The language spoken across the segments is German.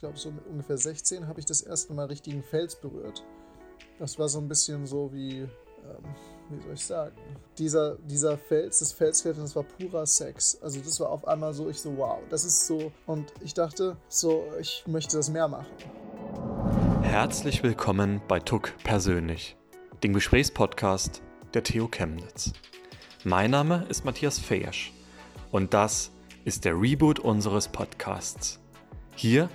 glaube, so mit ungefähr 16 habe ich das erste Mal richtigen Fels berührt. Das war so ein bisschen so wie, ähm, wie soll ich sagen, dieser, dieser Fels, das Felsklettern, das war purer Sex. Also das war auf einmal so, ich so, wow, das ist so. Und ich dachte, so, ich möchte das mehr machen. Herzlich willkommen bei Tuck Persönlich, dem Gesprächspodcast der TU Chemnitz. Mein Name ist Matthias Feesch und das ist der Reboot unseres Podcasts. Hier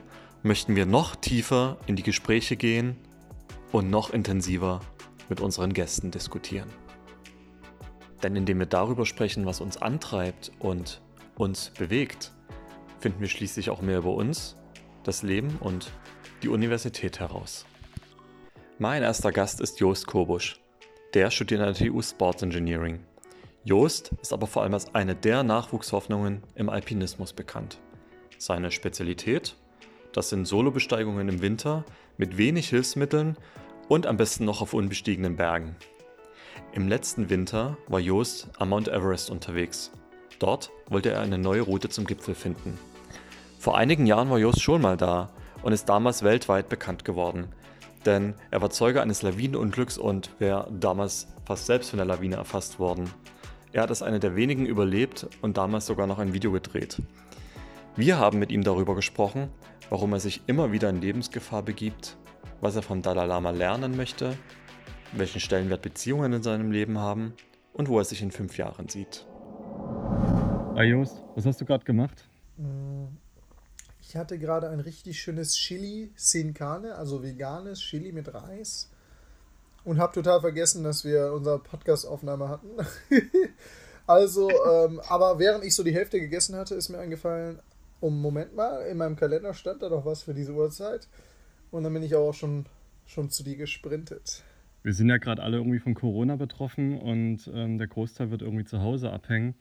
möchten wir noch tiefer in die Gespräche gehen und noch intensiver mit unseren Gästen diskutieren. Denn indem wir darüber sprechen, was uns antreibt und uns bewegt, finden wir schließlich auch mehr über uns, das Leben und die Universität heraus. Mein erster Gast ist Joost Kobusch. Der studiert an der TU Sports Engineering. Joost ist aber vor allem als eine der Nachwuchshoffnungen im Alpinismus bekannt. Seine Spezialität das sind Solobesteigungen im Winter mit wenig Hilfsmitteln und am besten noch auf unbestiegenen Bergen. Im letzten Winter war Joost am Mount Everest unterwegs. Dort wollte er eine neue Route zum Gipfel finden. Vor einigen Jahren war Joost schon mal da und ist damals weltweit bekannt geworden. Denn er war Zeuge eines Lawinenunglücks und wäre damals fast selbst von der Lawine erfasst worden. Er hat als einer der wenigen überlebt und damals sogar noch ein Video gedreht. Wir haben mit ihm darüber gesprochen, warum er sich immer wieder in Lebensgefahr begibt, was er vom Dalai Lama lernen möchte, welchen Stellenwert Beziehungen in seinem Leben haben und wo er sich in fünf Jahren sieht. Hi Jost, was hast du gerade gemacht? Ich hatte gerade ein richtig schönes Chili Sin Carne, also veganes Chili mit Reis. Und habe total vergessen, dass wir unsere Podcast-Aufnahme hatten. also, ähm, aber während ich so die Hälfte gegessen hatte, ist mir eingefallen, um Moment mal, in meinem Kalender stand da doch was für diese Uhrzeit. Und dann bin ich auch schon, schon zu dir gesprintet. Wir sind ja gerade alle irgendwie von Corona betroffen und ähm, der Großteil wird irgendwie zu Hause abhängen.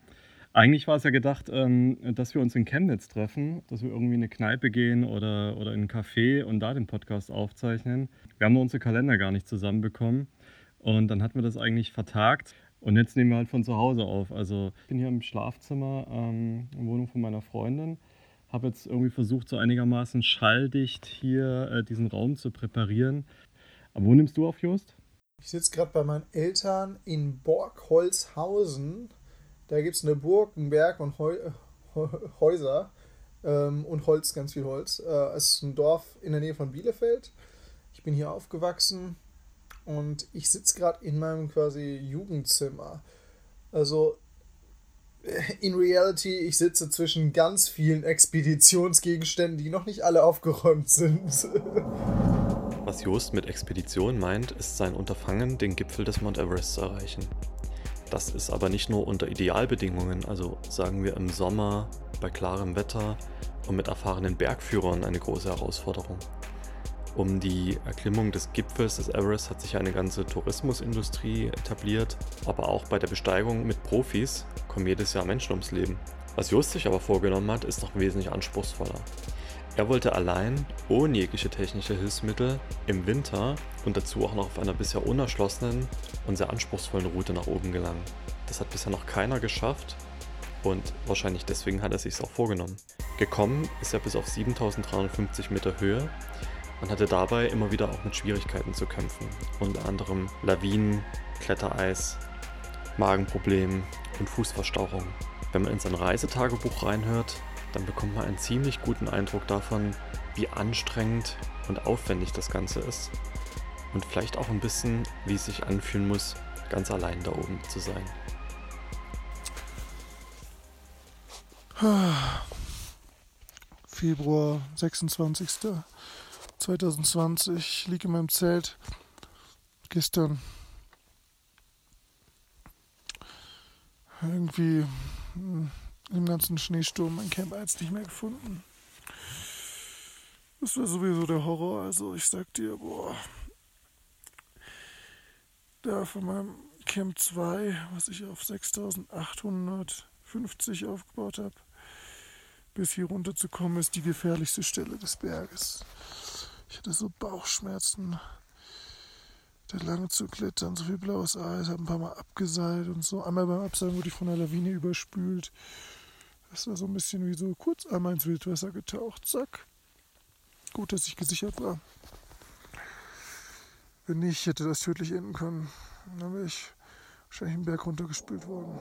Eigentlich war es ja gedacht, ähm, dass wir uns in Chemnitz treffen, dass wir irgendwie in eine Kneipe gehen oder, oder in ein Café und da den Podcast aufzeichnen. Wir haben nur unsere Kalender gar nicht zusammenbekommen und dann hatten wir das eigentlich vertagt. Und jetzt nehmen wir halt von zu Hause auf. Also ich bin hier im Schlafzimmer, ähm, in der Wohnung von meiner Freundin habe jetzt irgendwie versucht, so einigermaßen schalldicht hier äh, diesen Raum zu präparieren. Aber wo nimmst du auf, Just? Ich sitze gerade bei meinen Eltern in Borgholzhausen. Da gibt es eine Burg, einen Berg und Heu Häuser ähm, und Holz, ganz viel Holz. Äh, es ist ein Dorf in der Nähe von Bielefeld. Ich bin hier aufgewachsen und ich sitze gerade in meinem quasi Jugendzimmer. Also in Reality, ich sitze zwischen ganz vielen Expeditionsgegenständen, die noch nicht alle aufgeräumt sind. Was Joost mit Expedition meint, ist sein Unterfangen, den Gipfel des Mount Everest zu erreichen. Das ist aber nicht nur unter Idealbedingungen, also sagen wir im Sommer, bei klarem Wetter und mit erfahrenen Bergführern eine große Herausforderung. Um die Erklimmung des Gipfels des Everest hat sich eine ganze Tourismusindustrie etabliert, aber auch bei der Besteigung mit Profis kommen jedes Jahr Menschen ums Leben. Was Just sich aber vorgenommen hat, ist noch wesentlich anspruchsvoller. Er wollte allein, ohne jegliche technische Hilfsmittel, im Winter und dazu auch noch auf einer bisher unerschlossenen und sehr anspruchsvollen Route nach oben gelangen. Das hat bisher noch keiner geschafft und wahrscheinlich deswegen hat er sich auch vorgenommen. Gekommen ist er bis auf 7350 Meter Höhe man hatte dabei immer wieder auch mit Schwierigkeiten zu kämpfen, unter anderem Lawinen, Klettereis, Magenproblemen und Fußverstauchungen. Wenn man in sein Reisetagebuch reinhört, dann bekommt man einen ziemlich guten Eindruck davon, wie anstrengend und aufwendig das Ganze ist und vielleicht auch ein bisschen, wie es sich anfühlen muss, ganz allein da oben zu sein. Februar 26. 2020, ich liege in meinem Zelt. Gestern irgendwie hm, im ganzen Schneesturm mein Camp jetzt nicht mehr gefunden. Das war sowieso der Horror. Also ich sag dir, boah, da von meinem Camp 2, was ich auf 6850 aufgebaut habe, bis hier runter zu kommen, ist die gefährlichste Stelle des Berges. Ich hatte so Bauchschmerzen, da lang zu klettern, so viel blaues Eis, habe ein paar Mal abgeseilt und so. Einmal beim Abseilen wurde ich von der Lawine überspült. Das war so ein bisschen wie so kurz einmal ins Wildwasser getaucht, zack. gut, dass ich gesichert war. Wenn nicht, hätte das tödlich enden können. Dann wäre ich wahrscheinlich einen Berg runtergespült worden.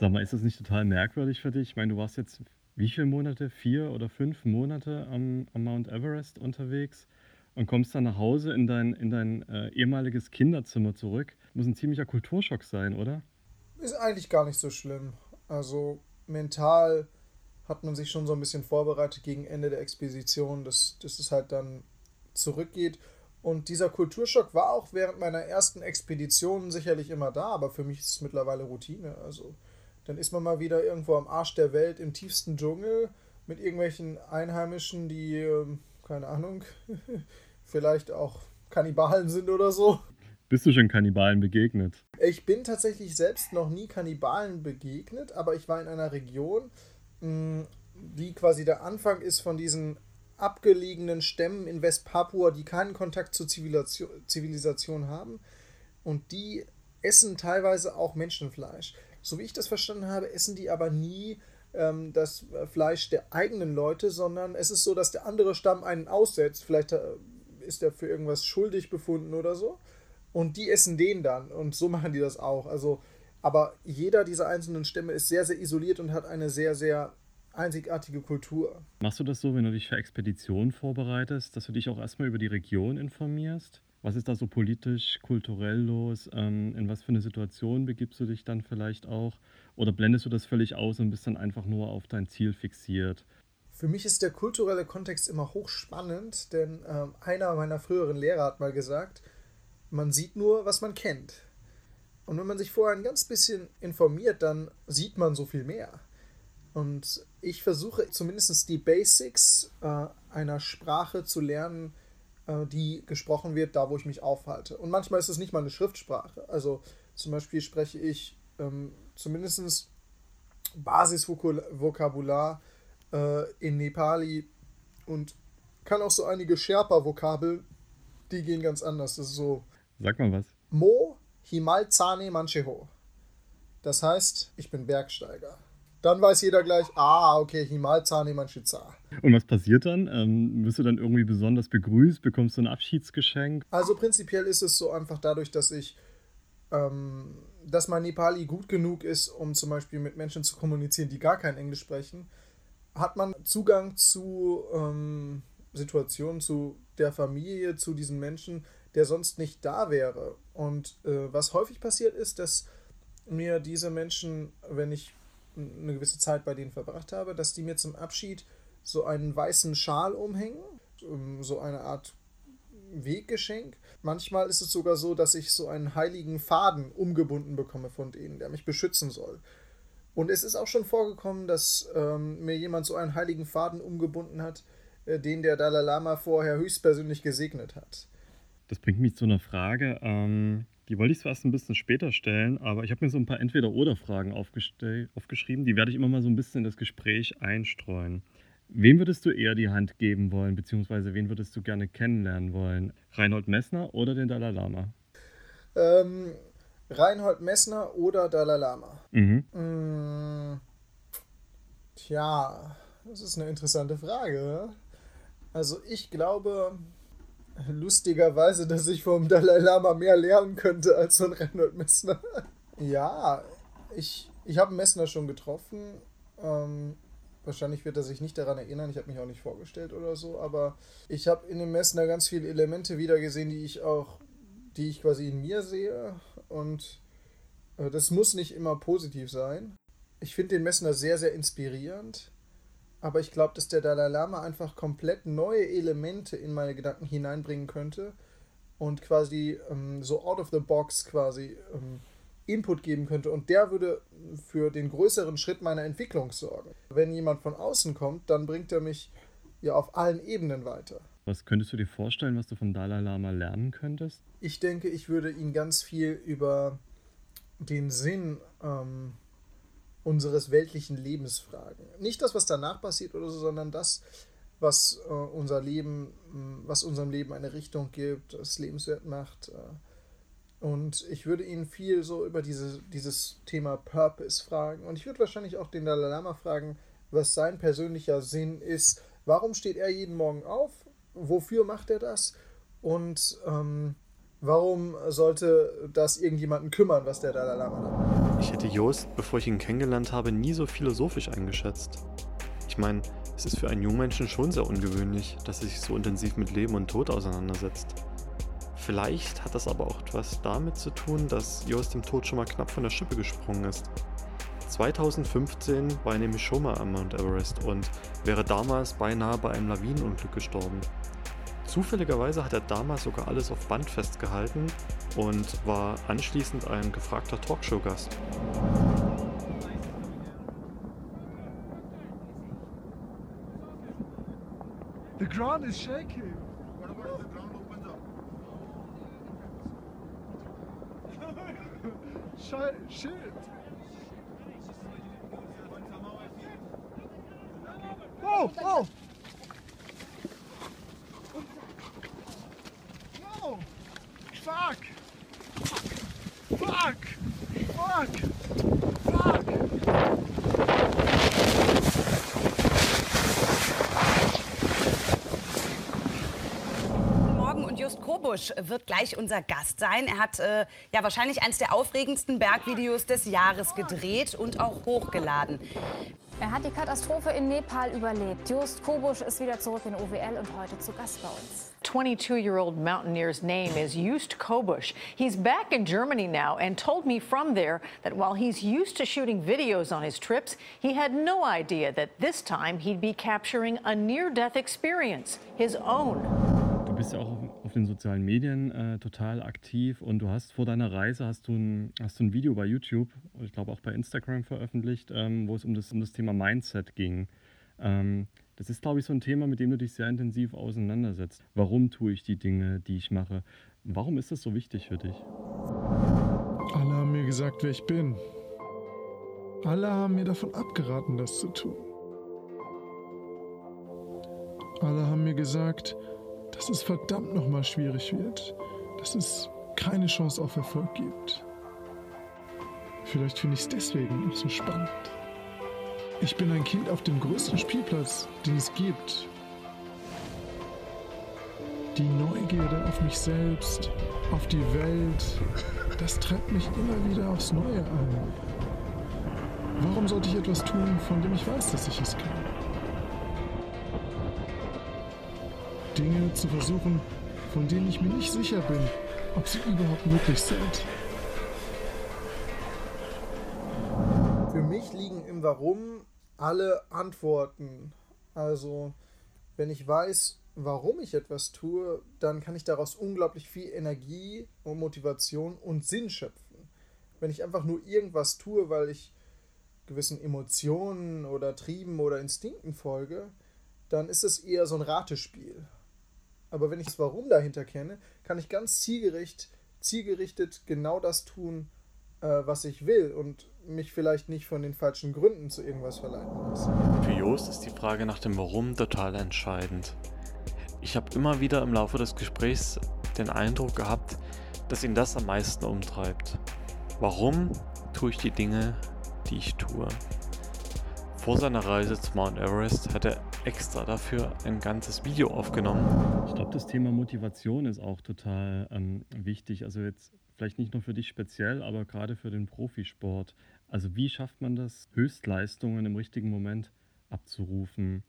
Sag mal, ist das nicht total merkwürdig für dich? Ich meine, du warst jetzt wie viele Monate? Vier oder fünf Monate am, am Mount Everest unterwegs und kommst dann nach Hause in dein, in dein äh, ehemaliges Kinderzimmer zurück. Muss ein ziemlicher Kulturschock sein, oder? Ist eigentlich gar nicht so schlimm. Also mental hat man sich schon so ein bisschen vorbereitet gegen Ende der Expedition, dass, dass es halt dann zurückgeht. Und dieser Kulturschock war auch während meiner ersten Expedition sicherlich immer da, aber für mich ist es mittlerweile Routine. Also dann ist man mal wieder irgendwo am Arsch der Welt im tiefsten Dschungel mit irgendwelchen Einheimischen, die, ähm, keine Ahnung, vielleicht auch Kannibalen sind oder so. Bist du schon Kannibalen begegnet? Ich bin tatsächlich selbst noch nie Kannibalen begegnet, aber ich war in einer Region, mm, die quasi der Anfang ist von diesen abgelegenen Stämmen in Westpapua, die keinen Kontakt zur Zivilisation haben. Und die essen teilweise auch Menschenfleisch. So wie ich das verstanden habe, essen die aber nie ähm, das Fleisch der eigenen Leute, sondern es ist so, dass der andere Stamm einen aussetzt. Vielleicht äh, ist er für irgendwas schuldig befunden oder so. Und die essen den dann. Und so machen die das auch. Also, aber jeder dieser einzelnen Stämme ist sehr, sehr isoliert und hat eine sehr, sehr einzigartige Kultur. Machst du das so, wenn du dich für Expeditionen vorbereitest, dass du dich auch erstmal über die Region informierst? Was ist da so politisch, kulturell los? Ähm, in was für eine Situation begibst du dich dann vielleicht auch? Oder blendest du das völlig aus und bist dann einfach nur auf dein Ziel fixiert? Für mich ist der kulturelle Kontext immer hochspannend, denn ähm, einer meiner früheren Lehrer hat mal gesagt, man sieht nur, was man kennt. Und wenn man sich vorher ein ganz bisschen informiert, dann sieht man so viel mehr. Und ich versuche zumindest die Basics äh, einer Sprache zu lernen, äh, die gesprochen wird, da wo ich mich aufhalte. Und manchmal ist es nicht mal eine Schriftsprache. Also zum Beispiel spreche ich ähm, zumindest Basisvokabular äh, in Nepali und kann auch so einige Sherpa-Vokabeln, die gehen ganz anders. Das ist so. Sag mal was. Mo Himal Zane Mancheho. Das heißt, ich bin Bergsteiger. Dann weiß jeder gleich, ah, okay, Himalzahn Himanshitsa. Und was passiert dann? Ähm, wirst du dann irgendwie besonders begrüßt? Bekommst du ein Abschiedsgeschenk? Also prinzipiell ist es so einfach dadurch, dass ich, ähm, dass mein Nepali gut genug ist, um zum Beispiel mit Menschen zu kommunizieren, die gar kein Englisch sprechen, hat man Zugang zu ähm, Situationen, zu der Familie, zu diesen Menschen, der sonst nicht da wäre. Und äh, was häufig passiert ist, dass mir diese Menschen, wenn ich eine gewisse Zeit bei denen verbracht habe, dass die mir zum Abschied so einen weißen Schal umhängen, so eine Art Weggeschenk. Manchmal ist es sogar so, dass ich so einen heiligen Faden umgebunden bekomme von denen, der mich beschützen soll. Und es ist auch schon vorgekommen, dass ähm, mir jemand so einen heiligen Faden umgebunden hat, äh, den der Dalai Lama vorher höchstpersönlich gesegnet hat. Das bringt mich zu einer Frage. Ähm, die wollte ich zwar erst ein bisschen später stellen, aber ich habe mir so ein paar Entweder-Oder-Fragen aufgeschrieben. Die werde ich immer mal so ein bisschen in das Gespräch einstreuen. Wem würdest du eher die Hand geben wollen, beziehungsweise wen würdest du gerne kennenlernen wollen? Reinhold Messner oder den Dalai Lama? Ähm, Reinhold Messner oder Dalai Lama? Mhm. Mmh, tja, das ist eine interessante Frage. Also ich glaube, lustigerweise, dass ich vom Dalai Lama mehr lernen könnte als von Reinhold Messner. ja, ich, ich habe Messner schon getroffen. Ähm, wahrscheinlich wird er sich nicht daran erinnern. Ich habe mich auch nicht vorgestellt oder so, aber ich habe in dem Messner ganz viele Elemente wiedergesehen, die ich auch, die ich quasi in mir sehe. Und äh, das muss nicht immer positiv sein. Ich finde den Messner sehr, sehr inspirierend aber ich glaube, dass der Dalai Lama einfach komplett neue Elemente in meine Gedanken hineinbringen könnte und quasi ähm, so out of the box quasi ähm, Input geben könnte und der würde für den größeren Schritt meiner Entwicklung sorgen. Wenn jemand von außen kommt, dann bringt er mich ja auf allen Ebenen weiter. Was könntest du dir vorstellen, was du vom Dalai Lama lernen könntest? Ich denke, ich würde ihn ganz viel über den Sinn ähm, unseres weltlichen Lebens fragen. Nicht das, was danach passiert oder so, sondern das, was äh, unser Leben, was unserem Leben eine Richtung gibt, es lebenswert macht. Äh. Und ich würde ihn viel so über diese, dieses Thema Purpose fragen. Und ich würde wahrscheinlich auch den Dalai Lama fragen, was sein persönlicher Sinn ist, Warum steht er jeden Morgen auf? Wofür macht er das? Und ähm, warum sollte das irgendjemanden kümmern, was der Dalai Lama macht? Ich hätte Joost, bevor ich ihn kennengelernt habe, nie so philosophisch eingeschätzt. Ich meine, es ist für einen Jungmenschen schon sehr ungewöhnlich, dass er sich so intensiv mit Leben und Tod auseinandersetzt. Vielleicht hat das aber auch etwas damit zu tun, dass Joost dem Tod schon mal knapp von der Schippe gesprungen ist. 2015 war er nämlich schon mal am Mount Everest und wäre damals beinahe bei einem Lawinenunglück gestorben. Zufälligerweise hat er damals sogar alles auf Band festgehalten und war anschließend ein gefragter Talkshow-Gast. The ground is shaking. Shit. Shit. Oh, oh. Kobusch wird gleich unser Gast sein. Er hat äh, ja wahrscheinlich eines der aufregendsten Bergvideos des Jahres gedreht und auch hochgeladen. Er hat die Katastrophe in Nepal überlebt. Just Kobusch ist wieder zurück in OWL und heute zu Gast bei uns. 22-year-old mountaineer's name is Just Kobusch. He's back in Germany now and told me from there that while he's used to shooting videos on his trips, he had no idea that this time he'd be capturing a near-death experience, his own. Du bist ja auch auf, auf den sozialen Medien äh, total aktiv und du hast vor deiner Reise hast du ein, hast du ein Video bei YouTube und ich glaube auch bei Instagram veröffentlicht, ähm, wo es um das, um das Thema Mindset ging. Ähm, das ist, glaube ich, so ein Thema, mit dem du dich sehr intensiv auseinandersetzt. Warum tue ich die Dinge, die ich mache? Warum ist das so wichtig für dich? Alle haben mir gesagt, wer ich bin. Alle haben mir davon abgeraten, das zu tun. Alle haben mir gesagt, dass es verdammt nochmal schwierig wird, dass es keine Chance auf Erfolg gibt. Vielleicht finde ich es deswegen auch so spannend. Ich bin ein Kind auf dem größten Spielplatz, den es gibt. Die Neugierde auf mich selbst, auf die Welt, das treibt mich immer wieder aufs Neue an. Warum sollte ich etwas tun, von dem ich weiß, dass ich es kann? Dinge zu versuchen, von denen ich mir nicht sicher bin, ob sie überhaupt möglich sind. Für mich liegen im Warum alle Antworten. Also, wenn ich weiß, warum ich etwas tue, dann kann ich daraus unglaublich viel Energie und Motivation und Sinn schöpfen. Wenn ich einfach nur irgendwas tue, weil ich gewissen Emotionen oder Trieben oder Instinkten folge, dann ist es eher so ein Ratespiel. Aber wenn ich das Warum dahinter kenne, kann ich ganz zielgericht, zielgerichtet genau das tun, äh, was ich will und mich vielleicht nicht von den falschen Gründen zu irgendwas verleiten lassen. Für Joost ist die Frage nach dem Warum total entscheidend. Ich habe immer wieder im Laufe des Gesprächs den Eindruck gehabt, dass ihn das am meisten umtreibt. Warum tue ich die Dinge, die ich tue? Vor seiner Reise zu Mount Everest hat er extra dafür ein ganzes Video aufgenommen. Ich glaube, das Thema Motivation ist auch total ähm, wichtig. Also jetzt vielleicht nicht nur für dich speziell, aber gerade für den Profisport. Also wie schafft man das, Höchstleistungen im richtigen Moment abzurufen?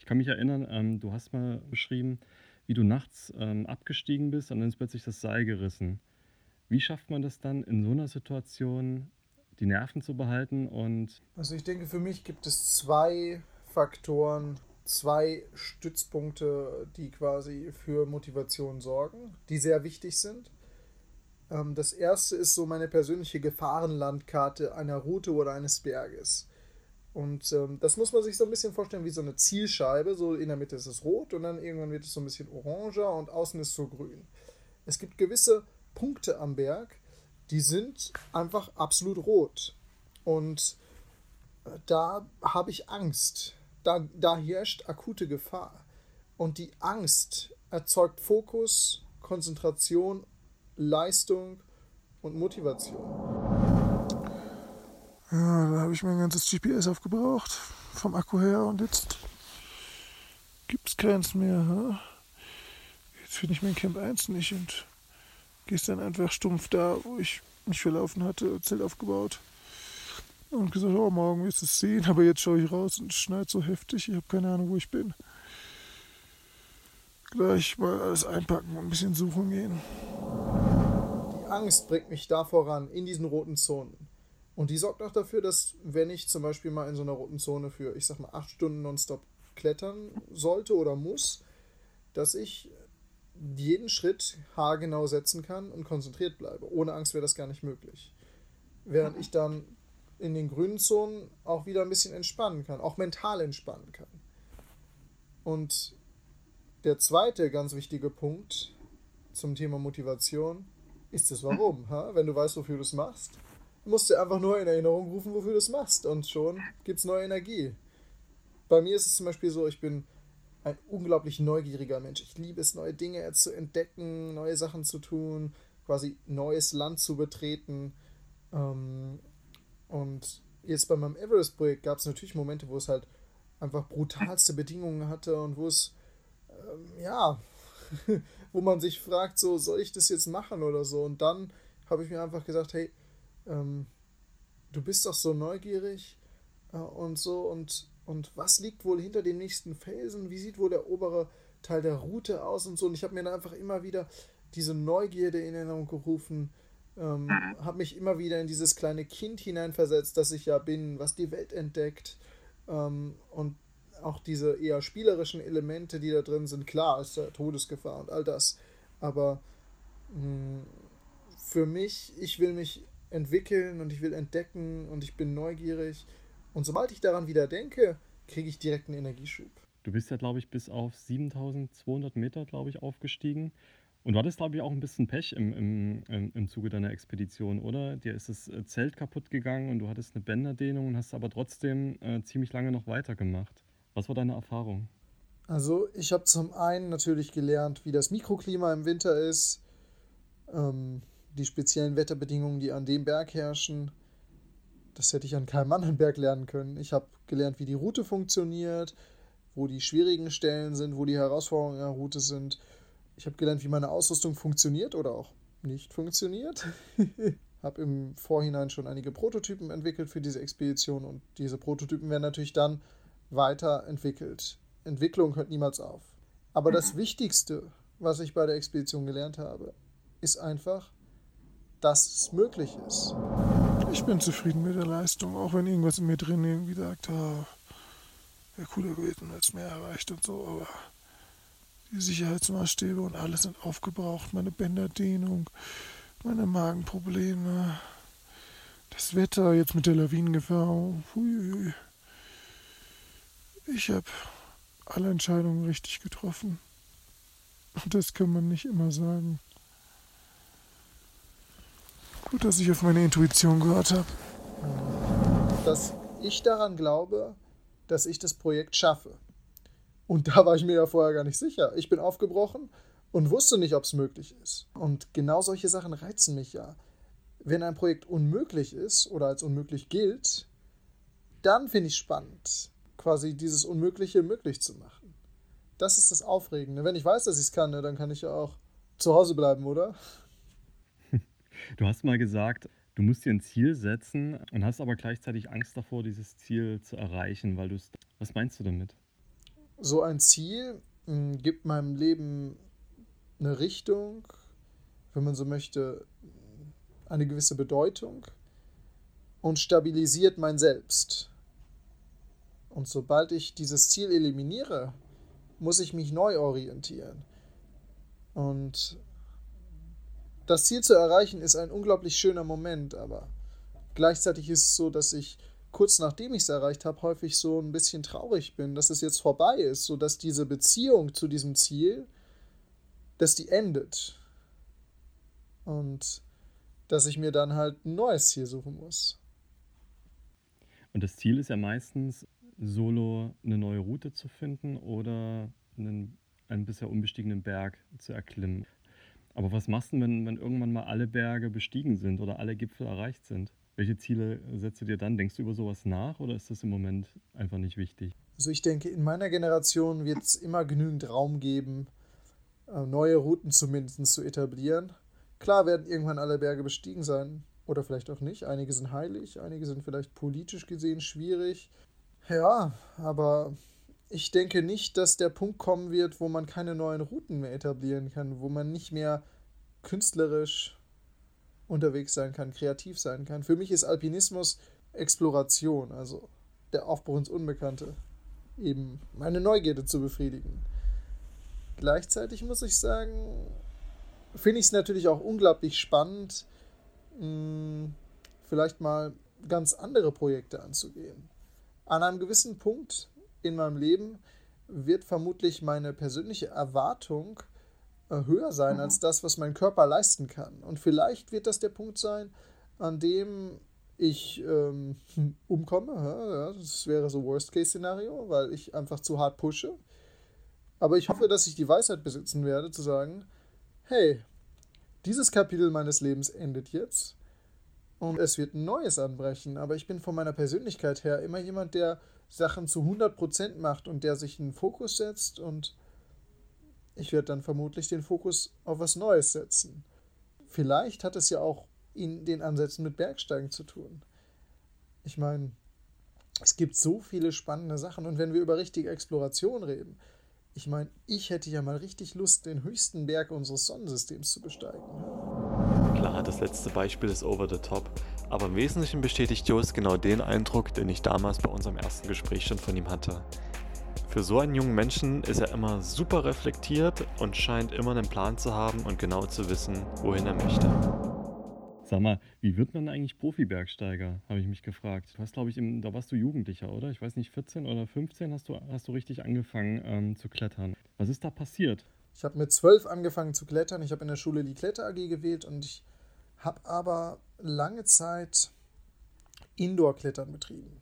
Ich kann mich erinnern, ähm, du hast mal beschrieben, wie du nachts ähm, abgestiegen bist und dann ist plötzlich das Seil gerissen. Wie schafft man das dann in so einer Situation, die Nerven zu behalten und Also ich denke, für mich gibt es zwei Faktoren, zwei Stützpunkte, die quasi für Motivation sorgen, die sehr wichtig sind. Ähm, Das erste ist so meine persönliche Gefahrenlandkarte einer Route oder eines Berges. Und ähm, das muss man sich so ein bisschen vorstellen wie so eine Zielscheibe. So in der Mitte ist es rot und dann irgendwann wird es so ein bisschen oranger und außen ist so grün. Es gibt gewisse Punkte am Berg, die sind einfach absolut rot. Und äh, da habe ich Angst. Da, da herrscht akute Gefahr. Und die Angst erzeugt Fokus, Konzentration, Leistung und Motivation. Ja, da habe ich mein ganzes GPS aufgebraucht vom Akku her und jetzt gibt's keins mehr. Ha? Jetzt finde ich mein Camp 1 nicht und gestern einfach stumpf da, wo ich mich verlaufen hatte, Zelt aufgebaut und gesagt, oh, morgen du es sehen, aber jetzt schaue ich raus und es schneit so heftig, ich habe keine Ahnung, wo ich bin. Gleich mal alles einpacken und ein bisschen suchen gehen. Die Angst bringt mich da voran, in diesen roten Zonen. Und die sorgt auch dafür, dass, wenn ich zum Beispiel mal in so einer roten Zone für, ich sag mal, acht Stunden nonstop klettern sollte oder muss, dass ich jeden Schritt haargenau setzen kann und konzentriert bleibe. Ohne Angst wäre das gar nicht möglich. Während ich dann in den grünen Zonen auch wieder ein bisschen entspannen kann, auch mental entspannen kann. Und der zweite ganz wichtige Punkt zum Thema Motivation ist das Warum. Ha? Wenn du weißt, wofür du es machst, musst du einfach nur in Erinnerung rufen, wofür du es machst und schon gibt es neue Energie. Bei mir ist es zum Beispiel so, ich bin ein unglaublich neugieriger Mensch. Ich liebe es, neue Dinge zu entdecken, neue Sachen zu tun, quasi neues Land zu betreten. Ähm, und jetzt bei meinem Everest-Projekt gab es natürlich Momente, wo es halt einfach brutalste Bedingungen hatte und wo es, ähm, ja, wo man sich fragt, so, soll ich das jetzt machen oder so? Und dann habe ich mir einfach gesagt, hey, ähm, du bist doch so neugierig äh, und so und, und was liegt wohl hinter dem nächsten Felsen? Wie sieht wohl der obere Teil der Route aus und so? Und ich habe mir dann einfach immer wieder diese Neugierde in Erinnerung gerufen, ähm, mhm. habe mich immer wieder in dieses kleine Kind hineinversetzt, das ich ja bin, was die Welt entdeckt. Ähm, und auch diese eher spielerischen Elemente, die da drin sind, klar, ist ja Todesgefahr und all das. Aber mh, hm, für mich, ich will mich entwickeln und ich will entdecken und ich bin neugierig. Und sobald ich daran wieder denke, kriege ich direkt einen Energieschub. Du bist ja, glaube ich, bis auf 7200 Meter, glaube ich, aufgestiegen. Und du hattest, glaube ich, auch ein bisschen Pech im, im, im, im Zuge deiner Expedition, oder? Dir ist das äh, Zelt kaputt gegangen und du hattest eine Bänderdehnung und hast aber trotzdem äh, ziemlich lange noch weitergemacht. Was war deine Erfahrung? Also ich habe zum einen natürlich gelernt, wie das Mikroklima im Winter ist, ähm, die speziellen Wetterbedingungen, die an dem Berg herrschen. Das hätte ich an keinem anderen Berg lernen können. Ich habe gelernt, wie die Route funktioniert, wo die schwierigen Stellen sind, wo die Herausforderungen in der Route sind ich habe gelernt, wie meine Ausrüstung funktioniert oder auch nicht funktioniert. habe im Vorhinein schon einige Prototypen entwickelt für diese Expedition und diese Prototypen werden natürlich dann weiterentwickelt. Entwicklung hört niemals auf. Aber das Wichtigste, was ich bei der Expedition gelernt habe, ist einfach, dass es möglich ist. Ich bin zufrieden mit der Leistung, auch wenn irgendwas in mir drin irgendwie sagt, oh, wäre cooler gewesen, es mehr erreicht und so, aber die Sicherheitsmaßstäbe und alles sind aufgebraucht. Meine Bänderdehnung, meine Magenprobleme, das Wetter jetzt mit der Lawinengefahr. Huiui. Ich habe alle Entscheidungen richtig getroffen. Und das kann man nicht immer sagen. Gut, dass ich auf meine Intuition gehört habe. Dass ich daran glaube, dass ich das Projekt schaffe. Und da war ich mir ja vorher gar nicht sicher. Ich bin aufgebrochen und wusste nicht, ob es möglich ist. Und genau solche Sachen reizen mich ja. Wenn ein Projekt unmöglich ist oder als unmöglich gilt, dann finde ich spannend, quasi dieses Unmögliche möglich zu machen. Das ist das Aufregende. Wenn ich weiß, dass ich es kann, ne, dann kann ich ja auch zu Hause bleiben, oder? Du hast mal gesagt, du musst dir ein Ziel setzen und hast aber gleichzeitig Angst davor, dieses Ziel zu erreichen, weil du es. Was meinst du damit? So ein Ziel mh, hm, gibt meinem Leben eine Richtung, wenn man so möchte, eine gewisse Bedeutung und stabilisiert mein Selbst. Und sobald ich dieses Ziel eliminiere, muss ich mich neu orientieren. Und das Ziel zu erreichen ist ein unglaublich schöner Moment, aber gleichzeitig ist es so, dass ich kurz nachdem ich es erreicht habe, häufig so ein bisschen traurig bin, dass es jetzt vorbei ist, so dass diese Beziehung zu diesem Ziel, dass die endet. Und dass ich mir dann halt ein neues Ziel suchen muss. Und das Ziel ist ja meistens, solo eine neue Route zu finden oder einen, einen bisher unbestiegenen Berg zu erklimmen. Aber was machst du, wenn, wenn irgendwann mal alle Berge bestiegen sind oder alle Gipfel erreicht sind? Welche Ziele setzt du dir dann? Denkst du über sowas nach oder ist das im Moment einfach nicht wichtig? Also ich denke, in meiner Generation wird es immer genügend Raum geben, äh, neue Routen zumindest zu etablieren. Klar werden irgendwann alle Berge bestiegen sein oder vielleicht auch nicht. Einige sind heilig, einige sind vielleicht politisch gesehen schwierig. Ja, aber ich denke nicht, dass der Punkt kommen wird, wo man keine neuen Routen mehr etablieren kann, wo man nicht mehr künstlerisch unterwegs sein kann, kreativ sein kann. Für mich ist Alpinismus Exploration, also der Aufbruch ins Unbekannte, eben meine Neugierde zu befriedigen. Gleichzeitig muss ich sagen, finde ich es natürlich auch unglaublich spannend, hm, vielleicht mal ganz andere Projekte anzugehen. An einem gewissen Punkt in meinem Leben wird vermutlich meine persönliche Erwartung höher sein mhm. als das, was mein Körper leisten kann. Und vielleicht wird das der Punkt sein, an dem ich ähm, umkomme. Ja, das wäre so Worst-Case-Szenario, weil ich einfach zu hart pushe. Aber ich hoffe, dass ich die Weisheit besitzen werde, zu sagen, hey, dieses Kapitel meines Lebens endet jetzt und es wird ein neues anbrechen. Aber ich bin von meiner Persönlichkeit her immer jemand, der Sachen zu 100% macht und der sich einen Fokus setzt und ich werde dann vermutlich den Fokus auf was Neues setzen. Vielleicht hat es ja auch in den Ansätzen mit Bergsteigen zu tun. Ich meine, es gibt so viele spannende Sachen und wenn wir über richtige Exploration reden, ich meine, ich hätte ja mal richtig Lust, den höchsten Berg unseres Sonnensystems zu besteigen. Klar, das letzte Beispiel ist over the top, aber im Wesentlichen bestätigt Jost genau den Eindruck, den ich damals bei unserem ersten Gespräch schon von ihm hatte. Für so einen jungen Menschen ist er immer super reflektiert und scheint immer einen Plan zu haben und genau zu wissen, wohin er möchte. Sag mal, wie wird man eigentlich Profi-Bergsteiger, habe ich mich gefragt. Du hast, glaube ich, im, da warst du Jugendlicher, oder? Ich weiß nicht, 14 oder 15 hast du, hast du richtig angefangen ähm, zu klettern. Was ist da passiert? Ich habe mit 12 angefangen zu klettern. Ich habe in der Schule die Kletter AG gewählt und ich habe aber lange Zeit Indoor-Klettern betrieben.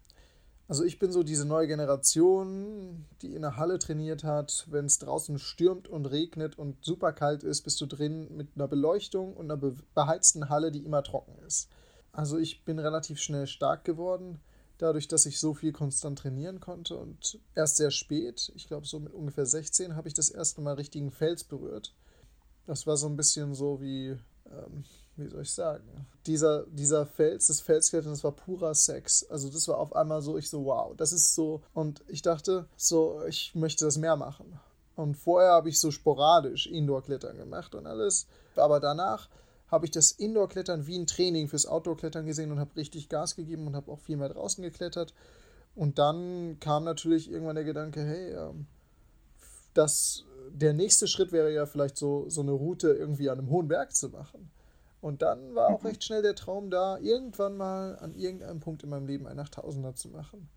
Also ich bin so diese neue Generation, die in der Halle trainiert hat. Wenn es draußen stürmt und regnet und super kalt ist, bist du drin mit einer Beleuchtung und einer beheizten Halle, die immer trocken ist. Also ich bin relativ schnell stark geworden, dadurch, dass ich so viel konstant trainieren konnte. Und erst sehr spät, ich glaube so mit ungefähr 16, habe ich das erste Mal richtigen Fels berührt. Das war so ein bisschen so wie ähm, wie soll ich sagen, dieser, dieser Fels, das Felsklettern, das war purer Sex. Also das war auf einmal so, ich so, wow, das ist so. Und ich dachte, so, ich möchte das mehr machen. Und vorher habe ich so sporadisch Indoor-Klettern gemacht und alles. Aber danach habe ich das Indoor-Klettern wie ein Training fürs Outdoor-Klettern gesehen und habe richtig Gas gegeben und habe auch viel mehr draußen geklettert. Und dann kam natürlich irgendwann der Gedanke, hey, ähm, das, der nächste Schritt wäre ja vielleicht so, so eine Route irgendwie an einem hohen Berg zu machen. Und dann war auch recht schnell der Traum da, irgendwann mal an irgendeinem Punkt in meinem Leben ein Achttausender zu machen.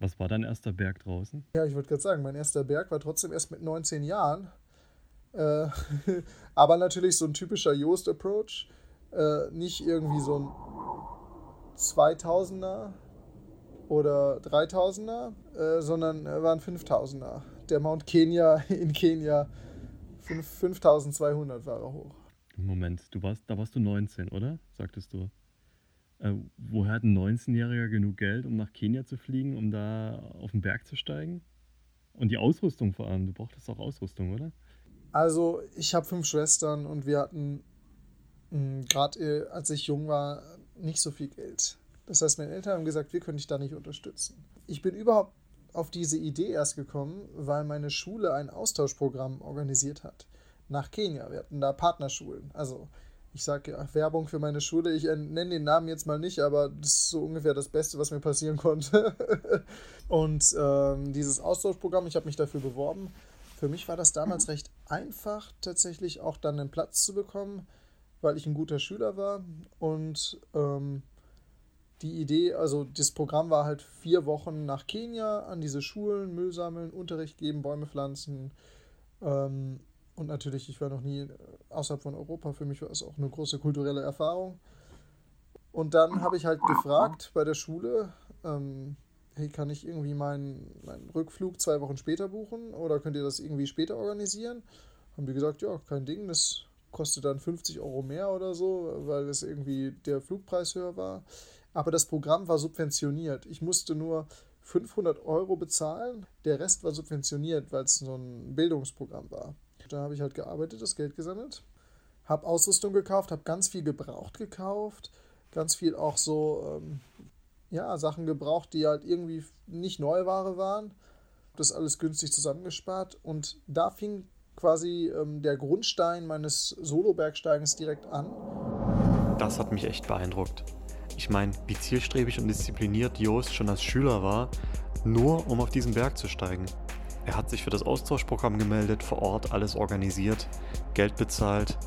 Was war dein erster Berg draußen? Ja, ich würde gerade sagen, mein erster Berg war trotzdem erst mit 19 Jahren. Äh, aber natürlich so ein typischer Joost-Approach. Äh, nicht irgendwie so ein 2000er oder 3000er, äh, sondern äh, war ein 5000er. Der Mount Kenya in Kenia, 5200 war er hoch. Moment, du warst, da warst du 19, oder? Sagtest du. Äh, woher hat ein 19-Jähriger genug Geld, um nach Kenia zu fliegen, um da auf den Berg zu steigen? Und die Ausrüstung vor allem. Du brauchtest auch Ausrüstung, oder? Also, ich habe fünf Schwestern und wir hatten hm, gerade äh, als ich jung war nicht so viel Geld. Das heißt, meine Eltern haben gesagt, wir können dich da nicht unterstützen. Ich bin überhaupt auf diese Idee erst gekommen, weil meine Schule ein Austauschprogramm organisiert hat nach Kenia. Wir hatten da Partnerschulen. Also ich sage ja, Werbung für meine Schule. Ich nenne den Namen jetzt mal nicht, aber das ist so ungefähr das Beste, was mir passieren konnte. und ähm, dieses Austauschprogramm, ich habe mich dafür beworben. Für mich war das damals recht einfach, tatsächlich auch dann einen Platz zu bekommen, weil ich ein guter Schüler war. Und ähm, die Idee, also das Programm war halt vier Wochen nach Kenia an diese Schulen, Müll sammeln, Unterricht geben, Bäume pflanzen. Ähm, und natürlich, ich war noch nie außerhalb von Europa. Für mich war es auch eine große kulturelle Erfahrung. Und dann habe ich halt gefragt bei der Schule, ähm, hey, kann ich irgendwie meinen, meinen Rückflug zwei Wochen später buchen oder könnt ihr das irgendwie später organisieren? Haben die gesagt, ja, kein Ding, das kostet dann 50 Euro mehr oder so, weil es irgendwie der Flugpreis höher war. Aber das Programm war subventioniert. Ich musste nur 500 Euro bezahlen. Der Rest war subventioniert, weil es so ein Bildungsprogramm war. Da habe ich halt gearbeitet, das Geld gesammelt, habe Ausrüstung gekauft, habe ganz viel gebraucht gekauft, ganz viel auch so ähm, ja, Sachen gebraucht, die halt irgendwie nicht Neuware waren. Das alles günstig zusammengespart und da fing quasi ähm, der Grundstein meines Solo-Bergsteigens direkt an. Das hat mich echt beeindruckt. Ich meine, wie zielstrebig und diszipliniert Joost schon als Schüler war, nur um auf diesen Berg zu steigen. Er hat sich für das Austauschprogramm gemeldet, vor Ort alles organisiert, Geld bezahlt,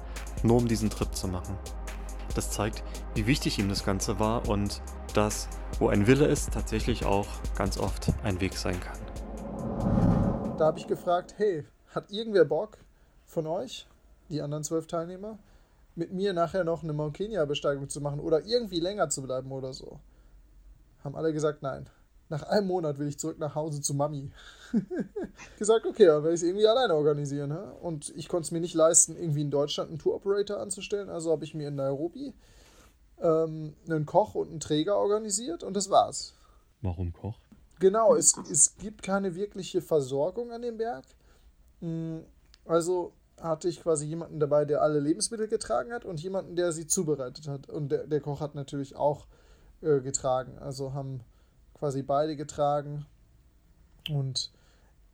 nur um diesen Trip zu machen. Das zeigt, wie wichtig ihm das Ganze war und dass, wo ein Wille ist, tatsächlich auch ganz oft ein Weg sein kann. Da habe ich gefragt, hey, hat irgendwer Bock von euch, die anderen zwölf Teilnehmer, mit mir nachher noch eine Mount Kenya-Besteigung zu machen oder irgendwie länger zu bleiben oder so? Haben alle gesagt, nein. Nach einem Monat will ich zurück nach Hause zu Mami. gesagt, okay, dann werde ich es irgendwie alleine organisieren. He? Und ich konnte es mir nicht leisten, irgendwie in Deutschland einen Tour-Operator anzustellen. Also habe ich mir in Nairobi ähm, einen Koch und einen Träger organisiert und das war's. Warum Koch? Genau, es, es gibt keine wirkliche Versorgung an dem Berg. Mm, also hatte ich quasi jemanden dabei, der alle Lebensmittel getragen hat und jemanden, der sie zubereitet hat. Und der, der Koch hat natürlich auch äh, getragen. Also haben quasi beide getragen. Und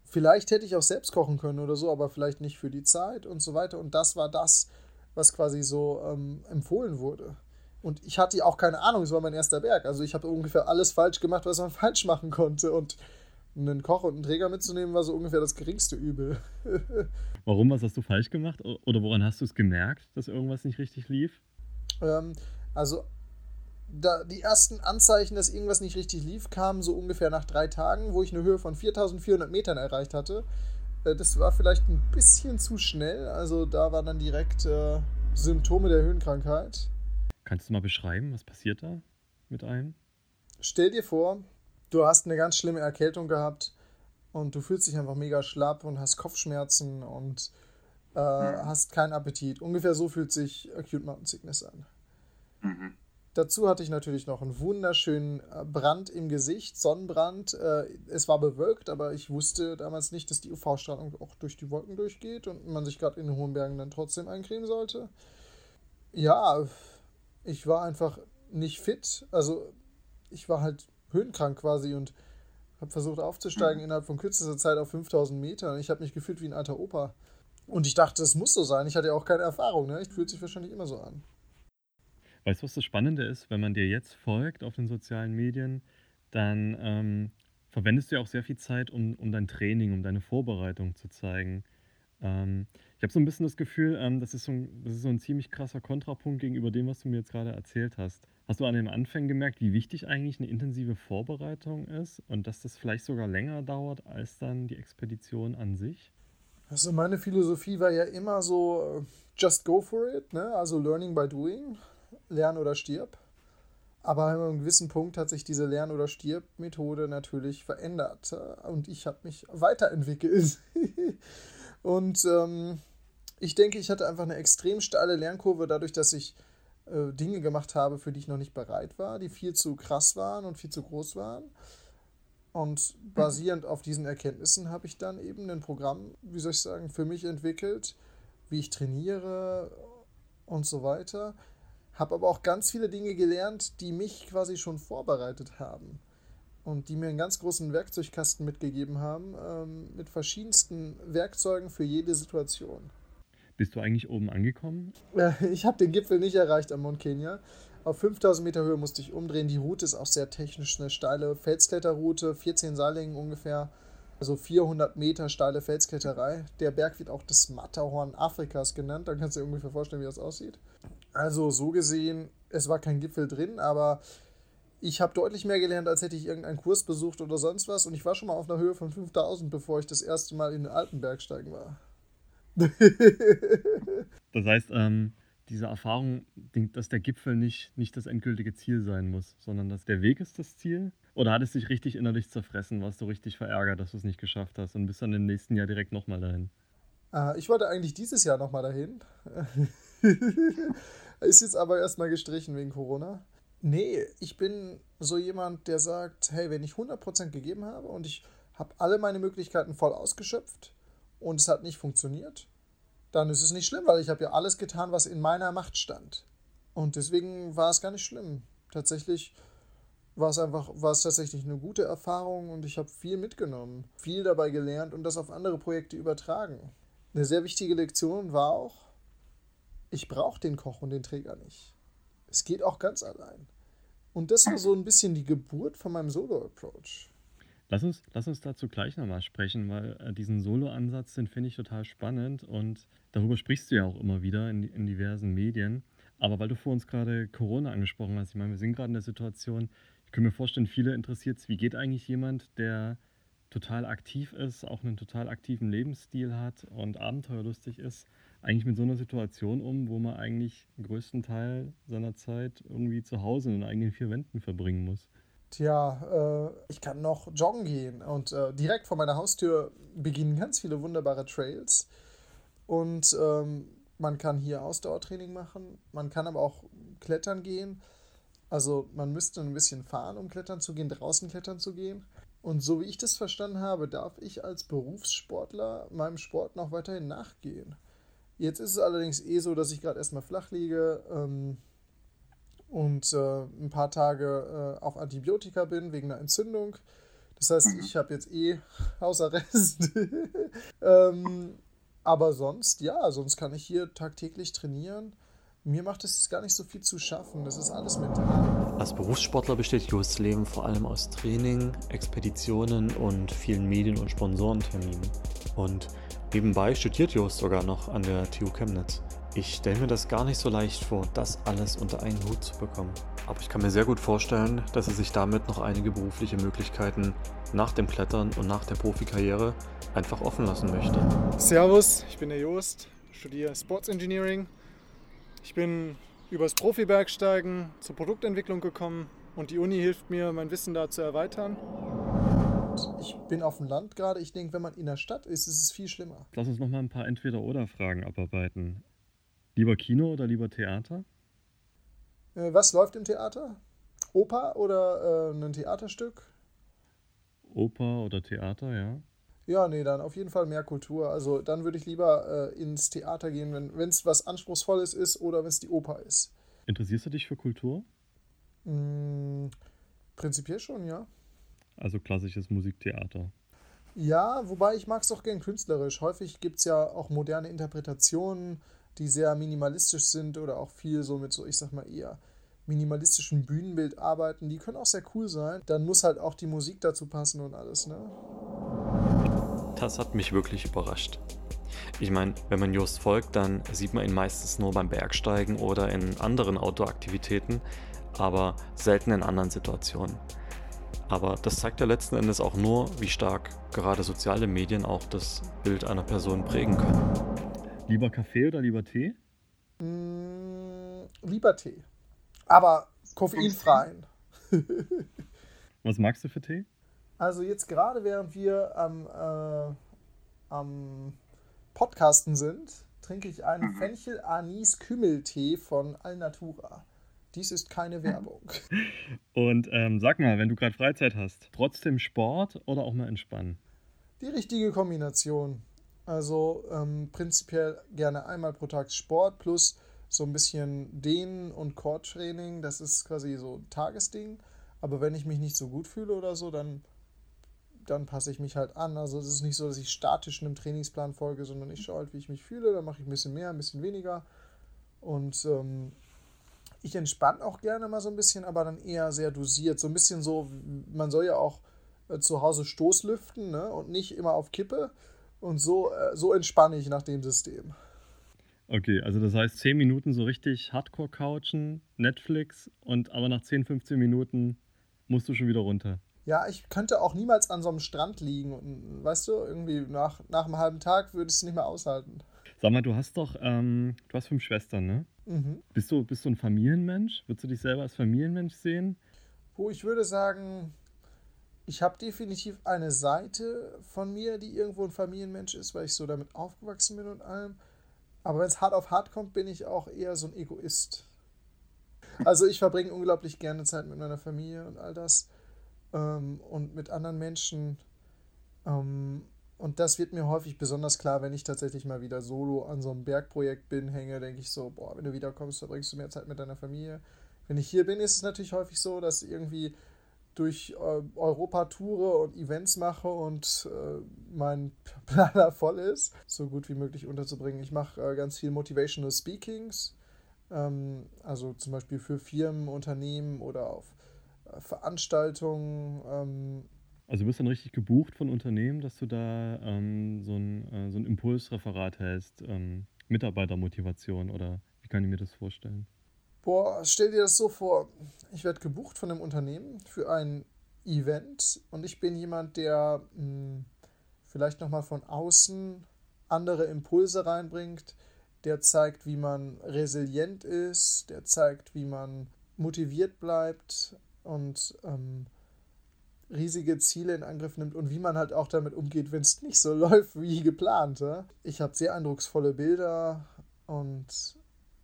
vielleicht hätte ich auch selbst kochen können oder so, aber vielleicht nicht für die Zeit und so weiter. Und das war das, was quasi so ähm, empfohlen wurde. Und ich hatte auch keine Ahnung, es war mein erster Berg. Also ich habe ungefähr alles falsch gemacht, was man falsch machen konnte. Und einen Koch und einen Träger mitzunehmen, war so ungefähr das geringste Übel. Warum? Was hast du falsch gemacht? Oder woran hast du es gemerkt, dass irgendwas nicht richtig lief? Ähm, also, da die ersten Anzeichen, dass irgendwas nicht richtig lief, kamen so ungefähr nach drei Tagen, wo ich eine Höhe von 4400 Metern erreicht hatte. Äh, das war vielleicht ein bisschen zu schnell. Also, da waren dann direkt äh, Symptome der Höhenkrankheit. Kannst du mal beschreiben, was passiert da mit einem? Stell dir vor, du hast eine ganz schlimme Erkältung gehabt und du fühlst dich einfach mega schlapp und hast Kopfschmerzen und äh, mhm. hast keinen Appetit. Ungefähr so fühlt sich Acute Mountain Sickness an. Mhm. Dazu hatte ich natürlich noch einen wunderschönen äh, Brand im Gesicht, Sonnenbrand. Äh, es war bewölkt, aber ich wusste damals nicht, dass die UV-Strahlung auch durch die Wolken durchgeht und man sich gerade in den hohen Bergen dann trotzdem eincremen sollte. Ja, ich war einfach nicht fit. Also ich war halt höhenkrank quasi und habe versucht aufzusteigen mhm. innerhalb von kürzester Zeit auf 5000 Meter. Ich habe mich gefühlt wie ein alter Opa. Und ich dachte, es muss so sein. Ich hatte ja auch keine Erfahrung. Ne? Ich fühlt sich wahrscheinlich immer so an. Weißt du, was das Spannende ist? Wenn man dir jetzt folgt auf den sozialen Medien, dann ähm, verwendest du ja auch sehr viel Zeit, um, um dein Training, um deine Vorbereitung zu zeigen. Ähm, ich habe so ein bisschen das Gefühl, ähm, das, ist so ein, das ist so ein ziemlich krasser Kontrapunkt gegenüber dem, was du mir jetzt gerade erzählt hast. Hast du an den Anfängen gemerkt, wie wichtig eigentlich eine intensive Vorbereitung ist und dass das vielleicht sogar länger dauert als dann die Expedition an sich? Also meine Philosophie war ja immer so, äh, just go for it, ne? also learning by doing, lern oder stirb. Aber an einem gewissen Punkt hat sich diese Lern- oder Stirb-Methode natürlich verändert äh, und ich habe mich weiterentwickelt. und ähm, ich denke, ich hatte einfach eine extrem steile Lernkurve dadurch, dass ich äh, Dinge gemacht habe, für die ich noch nicht bereit war, die viel zu krass waren und viel zu groß waren. Und basierend auf diesen Erkenntnissen habe ich dann eben ein Programm, wie soll ich sagen, für mich entwickelt, wie ich trainiere und so weiter. Habe aber auch ganz viele Dinge gelernt, die mich quasi schon vorbereitet haben und die mir einen ganz großen Werkzeugkasten mitgegeben haben, ähm, mit verschiedensten Werkzeugen für jede Situation. Bist du eigentlich oben angekommen? Ich habe den Gipfel nicht erreicht am Mount Kenya. Auf 5000 Meter Höhe musste ich umdrehen. Die Route ist auch sehr technisch, eine steile Felskletterroute, 14 Seillängen ungefähr. Also 400 Meter steile Felskletterei. Der Berg wird auch das Matterhorn Afrikas genannt. Dann kannst du dir ungefähr vorstellen, wie das aussieht. Also so gesehen, es war kein Gipfel drin, aber ich habe deutlich mehr gelernt, als hätte ich irgendeinen Kurs besucht oder sonst was. Und ich war schon mal auf einer Höhe von 5000, bevor ich das erste Mal in den Alpenbergsteigen war. das heißt, ähm, diese Erfahrung, dass der Gipfel nicht, nicht das endgültige Ziel sein muss, sondern dass der Weg ist das Ziel? Oder hat es dich richtig innerlich zerfressen? Warst du richtig verärgert, dass du es nicht geschafft hast und bist dann im nächsten Jahr direkt nochmal dahin? Äh, ich wollte eigentlich dieses Jahr nochmal dahin. ist jetzt aber erstmal gestrichen wegen Corona. Nee, ich bin so jemand, der sagt, hey, wenn ich 100% gegeben habe und ich habe alle meine Möglichkeiten voll ausgeschöpft und es hat nicht funktioniert, dann ist es nicht schlimm, weil ich habe ja alles getan, was in meiner Macht stand. Und deswegen war es gar nicht schlimm. Tatsächlich war es einfach, war es tatsächlich eine gute Erfahrung und ich habe viel mitgenommen, viel dabei gelernt und das auf andere Projekte übertragen. Eine sehr wichtige Lektion war auch, ich brauche den Koch und den Träger nicht. Es geht auch ganz allein. Und das war so ein bisschen die Geburt von meinem Solo-Approach. Lass uns, lass uns dazu gleich nochmal sprechen, weil äh, diesen Solo-Ansatz, den finde ich total spannend und darüber sprichst du ja auch immer wieder in, in diversen Medien. Aber weil du vor uns gerade Corona angesprochen hast, ich meine, wir sind gerade in der Situation, ich kann mir vorstellen, viele interessiert es, wie geht eigentlich jemand, der total aktiv ist, auch einen total aktiven Lebensstil hat und abenteuerlustig ist, eigentlich mit so einer Situation um, wo man eigentlich den größten Teil seiner Zeit irgendwie zu Hause in den eigenen vier Wänden verbringen muss? Tja, äh, ich kann noch joggen gehen und äh, direkt vor meiner Haustür beginnen ganz viele wunderbare Trails und ähm, man kann hier Ausdauertraining machen, man kann aber auch klettern gehen. Also man müsste ein bisschen fahren, um klettern zu gehen, draußen klettern zu gehen. Und so wie ich das verstanden habe, darf ich als Berufssportler meinem Sport noch weiterhin nachgehen. Jetzt ist es allerdings eh so, dass ich gerade erstmal flach liege ähm, und äh, ein paar Tage äh, auf Antibiotika bin wegen einer Entzündung. Das heißt, mhm. ich habe jetzt eh Hausarrest. ähm, aber sonst, ja, sonst kann ich hier tagtäglich trainieren. Mir macht es gar nicht so viel zu schaffen. Das ist alles mental. Als Berufssportler besteht Josts Leben vor allem aus Training, Expeditionen und vielen Medien- und Sponsorenterminen. Und Nebenbei studiert Jost sogar noch an der TU Chemnitz. Ich stelle mir das gar nicht so leicht vor, das alles unter einen Hut zu bekommen. Aber ich kann mir sehr gut vorstellen, dass er sich damit noch einige berufliche Möglichkeiten nach dem Klettern und nach der Profikarriere einfach offen lassen möchte. Servus, ich bin der Jost, studiere Sports Engineering. Ich bin übers Profibergsteigen zur Produktentwicklung gekommen und die Uni hilft mir, mein Wissen da zu erweitern ich bin auf dem Land gerade. Ich denke, wenn man in der Stadt ist, ist es viel schlimmer. Lass uns noch mal ein paar Entweder-Oder-Fragen abarbeiten. Lieber Kino oder lieber Theater? Äh, was läuft im Theater? Oper oder äh, ein Theaterstück? Oper oder Theater, ja. Ja, nee, dann auf jeden Fall mehr Kultur. Also dann würde ich lieber äh, ins Theater gehen, wenn es was Anspruchsvolles ist oder wenn es die Oper ist. Interessierst du dich für Kultur? Mm, prinzipiell schon, ja. Also klassisches Musiktheater. Ja, wobei ich mag es auch gern künstlerisch. Häufig gibt es ja auch moderne Interpretationen, die sehr minimalistisch sind oder auch viel so mit so, ich sag mal, eher minimalistischem Bühnenbild arbeiten. Die können auch sehr cool sein. Dann muss halt auch die Musik dazu passen und alles, ne? Das hat mich wirklich überrascht. Ich meine, wenn man Just folgt, dann sieht man ihn meistens nur beim Bergsteigen oder in anderen Outdoor-Aktivitäten, aber selten in anderen Situationen. Aber das zeigt ja letzten Endes auch nur, wie stark gerade soziale Medien auch das Bild einer Person prägen können. Lieber Kaffee oder lieber Tee? Mm, lieber Tee. Aber koffeinfreien. Was magst du für Tee? Also jetzt gerade während wir am, äh, am Podcasten sind, trinke ich einen mhm. Fenchel-Anis-Kümmeltee von Alnatura. Dies ist keine Werbung. Und ähm, sag mal, wenn du gerade Freizeit hast, trotzdem Sport oder auch mal entspannen? Die richtige Kombination. Also ähm, prinzipiell gerne einmal pro Tag Sport plus so ein bisschen Dehnen und Core-Training. Das ist quasi so ein Tagesding. Aber wenn ich mich nicht so gut fühle oder so, dann, dann passe ich mich halt an. Also es ist nicht so, dass ich statisch einem Trainingsplan folge, sondern ich schaue halt, wie ich mich fühle. Dann mache ich ein bisschen mehr, ein bisschen weniger. Und ähm, ich entspanne auch gerne mal so ein bisschen, aber dann eher sehr dosiert. So ein bisschen so, man soll ja auch äh, zu Hause Stoßlüften ne? und nicht immer auf Kippe. Und so, äh, so entspanne ich nach dem System. Okay, also das heißt 10 Minuten so richtig Hardcore couchen, Netflix und aber nach 10, 15 Minuten musst du schon wieder runter. Ja, ich könnte auch niemals an so einem Strand liegen und weißt du, irgendwie nach, nach einem halben Tag würde ich es nicht mehr aushalten. Sag mal, du hast doch, ähm, du hast fünf Schwestern, ne? Mhm. Bist, du, bist du ein Familienmensch? Würdest du dich selber als Familienmensch sehen? Wo ich würde sagen, ich habe definitiv eine Seite von mir, die irgendwo ein Familienmensch ist, weil ich so damit aufgewachsen bin und allem. Aber wenn es hart auf hart kommt, bin ich auch eher so ein Egoist. Also ich verbringe unglaublich gerne Zeit mit meiner Familie und all das ähm, und mit anderen Menschen. Ähm, und das wird mir häufig besonders klar, wenn ich tatsächlich mal wieder solo an so einem Bergprojekt bin, hänge, denke ich so, boah, wenn du wiederkommst, verbringst du mehr Zeit mit deiner Familie. Wenn ich hier bin, ist es natürlich häufig so, dass irgendwie durch äh, Europa toure und Events mache und äh, mein Planer voll ist, so gut wie möglich unterzubringen. Ich mache äh, ganz viel Motivational Speakings, ähm, also zum Beispiel für Firmen, Unternehmen oder auf äh, Veranstaltungen. Ähm. Also du bist dann richtig gebucht von Unternehmen, dass du da ähm, so, ein, äh, so ein Impulsreferat hältst, ähm, Mitarbeitermotivation oder wie kann ich mir das vorstellen? Boah, stell dir das so vor, ich werde gebucht von einem Unternehmen für ein Event und ich bin jemand, der mh, hm, vielleicht nochmal von außen andere Impulse reinbringt, der zeigt, wie man resilient ist, der zeigt, wie man motiviert bleibt und ähm, riesige Ziele in Angriff nimmt und wie man halt auch damit umgeht, wenn es nicht so läuft wie geplant. Ja? Ich habe sehr eindrucksvolle Bilder und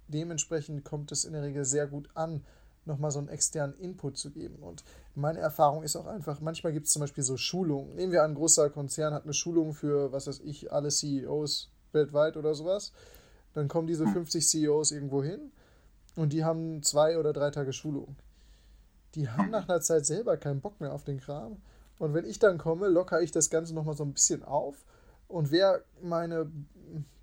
dementsprechend kommt es in der Regel sehr gut an, nochmal so einen externen Input zu geben. Und meine Erfahrung ist auch einfach, manchmal gibt es zum Beispiel so Schulungen. Nehmen wir an, ein großer Konzern hat eine Schulung für, was weiß ich, alle CEOs weltweit oder sowas. Dann kommen diese 50 CEOs irgendwo hin und die haben zwei oder drei Tage Schulung. Die haben nach einer Zeit selber keinen Bock mehr auf den Kram. Und wenn ich dann komme, lockere ich das Ganze nochmal so ein bisschen auf. Und wer meine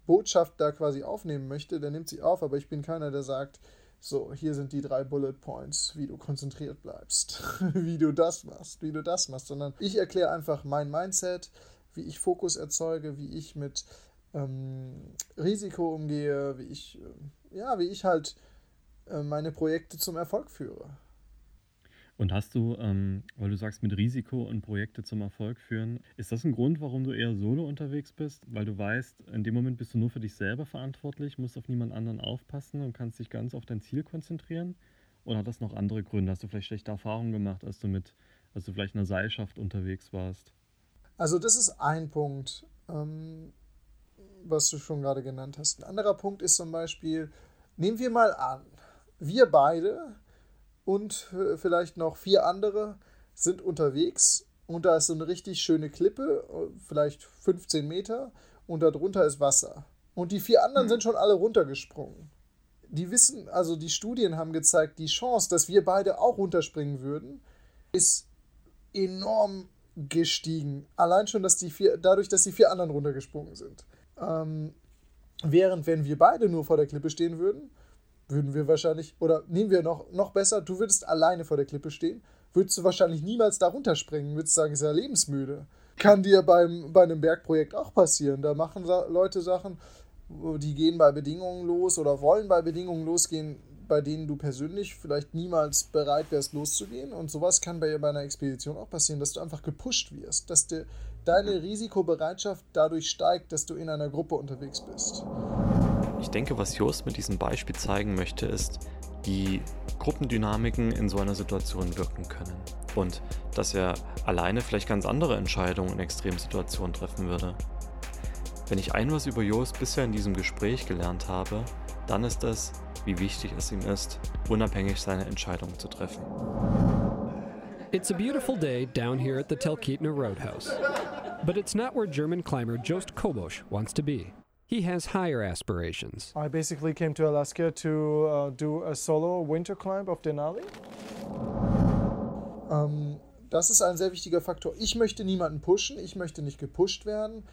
Botschaft da quasi aufnehmen möchte, der nimmt sie auf, aber ich bin keiner, der sagt, so, hier sind die drei Bullet Points, wie du konzentriert bleibst, wie du das machst, wie du das machst, sondern ich erkläre einfach mein Mindset, wie ich Fokus erzeuge, wie ich mit ähm, Risiko umgehe, wie ich, äh, ja, wie ich halt äh, meine Projekte zum Erfolg führe. Und hast du, ähm, weil du sagst, mit Risiko und Projekte zum Erfolg führen, ist das ein Grund, warum du eher solo unterwegs bist? Weil du weißt, in dem Moment bist du nur für dich selber verantwortlich, musst auf niemand anderen aufpassen und kannst dich ganz auf dein Ziel konzentrieren? Oder hat das noch andere Gründe? Hast du vielleicht schlechte Erfahrungen gemacht, als du mit, als du vielleicht in einer Seilschaft unterwegs warst? Also das ist ein Punkt, ähm, was du schon gerade genannt hast. Ein anderer Punkt ist zum Beispiel, nehmen wir mal an, wir beide und vielleicht noch vier andere sind unterwegs und da ist so eine richtig schöne Klippe, vielleicht 15 Meter und darunter ist Wasser. Und die vier anderen hm. sind schon alle runtergesprungen. Die wissen, also die Studien haben gezeigt, die Chance, dass wir beide auch runterspringen würden, ist enorm gestiegen. Allein schon, dass die vier, dadurch, dass die vier anderen runtergesprungen sind. Ähm, während, wenn wir beide nur vor der Klippe stehen würden, würden wir wahrscheinlich, oder nehmen wir noch, noch besser, du würdest alleine vor der Klippe stehen, würdest du wahrscheinlich niemals da runterspringen, würdest sagen, ist ja lebensmüde. Kann dir beim, bei einem Bergprojekt auch passieren. Da machen Leute Sachen, die gehen bei Bedingungen los oder wollen bei Bedingungen losgehen, bei denen du persönlich vielleicht niemals bereit wärst, loszugehen. Und sowas kann bei, bei einer Expedition auch passieren, dass du einfach gepusht wirst, dass de, deine Risikobereitschaft dadurch steigt, dass du in einer Gruppe unterwegs bist. Ich denke, was Jost mit diesem Beispiel zeigen möchte, ist, wie Gruppendynamiken in so einer Situation wirken können. Und dass er alleine vielleicht ganz andere Entscheidungen in Extremsituationen treffen würde. Wenn ich ein was über Jost bisher in diesem Gespräch gelernt habe, dann ist es, wie wichtig es ihm ist, unabhängig seine Entscheidungen zu treffen. It's a beautiful day down here at the Telkitna Roadhouse. But it's not where German climber Jost Kobosch wants to be. He has higher aspirations. I basically came to Alaska to uh, do a solo winter climb of Denali. Ähm, das ist ein sehr wichtiger Faktor. Ich möchte niemanden pushen, ich möchte nicht gepusht werden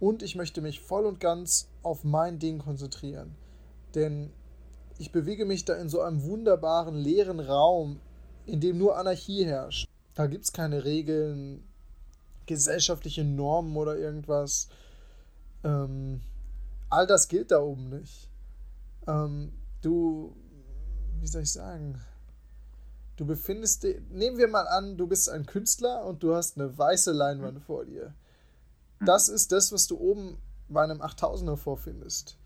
und ich möchte mich voll und ganz auf mein Ding konzentrieren. Denn ich bewege mich da in so einem wunderbaren leeren Raum, in dem nur Anarchie herrscht. Da gibt es keine Regeln, gesellschaftliche Normen oder irgendwas. Ähm, all das gilt da oben nicht. Ähm, du, wie soll ich sagen? Du befindest dich, nehmen wir mal an, du bist ein Künstler und du hast eine weiße Leinwand vor dir. Das ist das, was du oben bei einem 8000er vorfindest.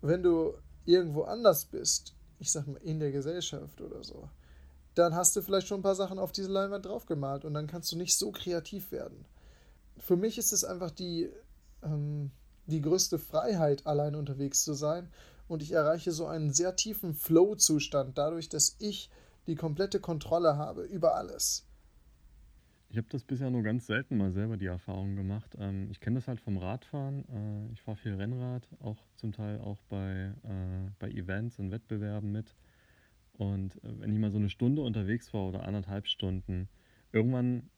Wenn du irgendwo anders bist, ich sag mal in der Gesellschaft oder so, dann hast du vielleicht schon ein paar Sachen auf diese Leinwand draufgemalt und dann kannst du nicht so kreativ werden. Für mich ist es einfach die, ähm, die größte Freiheit, allein unterwegs zu sein und ich erreiche so einen sehr tiefen Flow-Zustand, dadurch, dass ich die komplette Kontrolle habe über alles. Ich habe das bisher nur ganz selten mal selber die Erfahrung gemacht. Ähm, ich kenne das halt vom Radfahren. Äh, ich fahre viel Rennrad, auch zum Teil auch bei, äh, bei Events und Wettbewerben mit. Und äh, wenn ich mal so eine Stunde unterwegs war oder anderthalb Stunden, irgendwann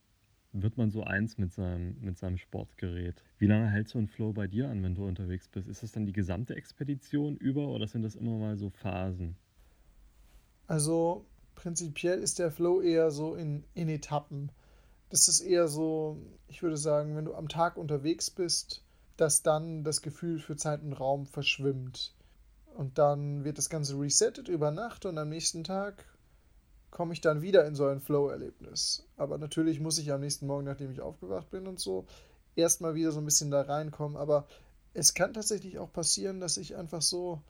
wird man so eins mit seinem, mit seinem Sportgerät. Wie lange hält so ein Flow bei dir an, wenn du unterwegs bist? Ist das dann die gesamte Expedition über oder sind das immer mal so Phasen? Also prinzipiell ist der Flow eher so in, in Etappen. Das ist eher so, ich würde sagen, wenn du am Tag unterwegs bist, dass dann das Gefühl für Zeit und Raum verschwimmt. Und dann wird das Ganze resettet über Nacht und am nächsten Tag komme ich dann wieder in so ein Flow-Erlebnis. Aber natürlich muss ich am nächsten Morgen, nachdem ich aufgewacht bin und so, erstmal wieder so ein bisschen da reinkommen. Aber es kann tatsächlich auch passieren, dass ich einfach so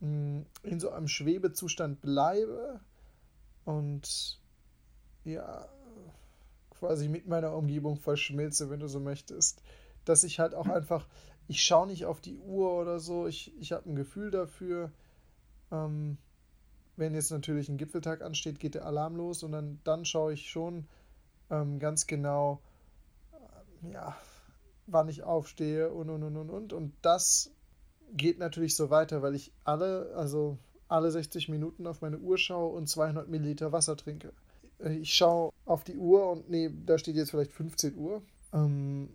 mh, hm, in so einem Schwebezustand bleibe und ja, quasi mit meiner Umgebung verschmilze, wenn du so möchtest. Dass ich halt auch einfach, ich schaue nicht auf die Uhr oder so, ich, ich habe ein Gefühl dafür. Ähm, wenn jetzt natürlich ein Gipfeltag ansteht, geht der Alarm los und dann, dann schaue ich schon ähm, ganz genau, äh, ja, wann ich aufstehe und und und und und. Und das geht natürlich so weiter, weil ich alle, also alle 60 Minuten auf meine Uhr schaue und 200 Milliliter Wasser trinke. Äh, ich schaue auf die Uhr und nee, da steht jetzt vielleicht 15 Uhr. Ähm,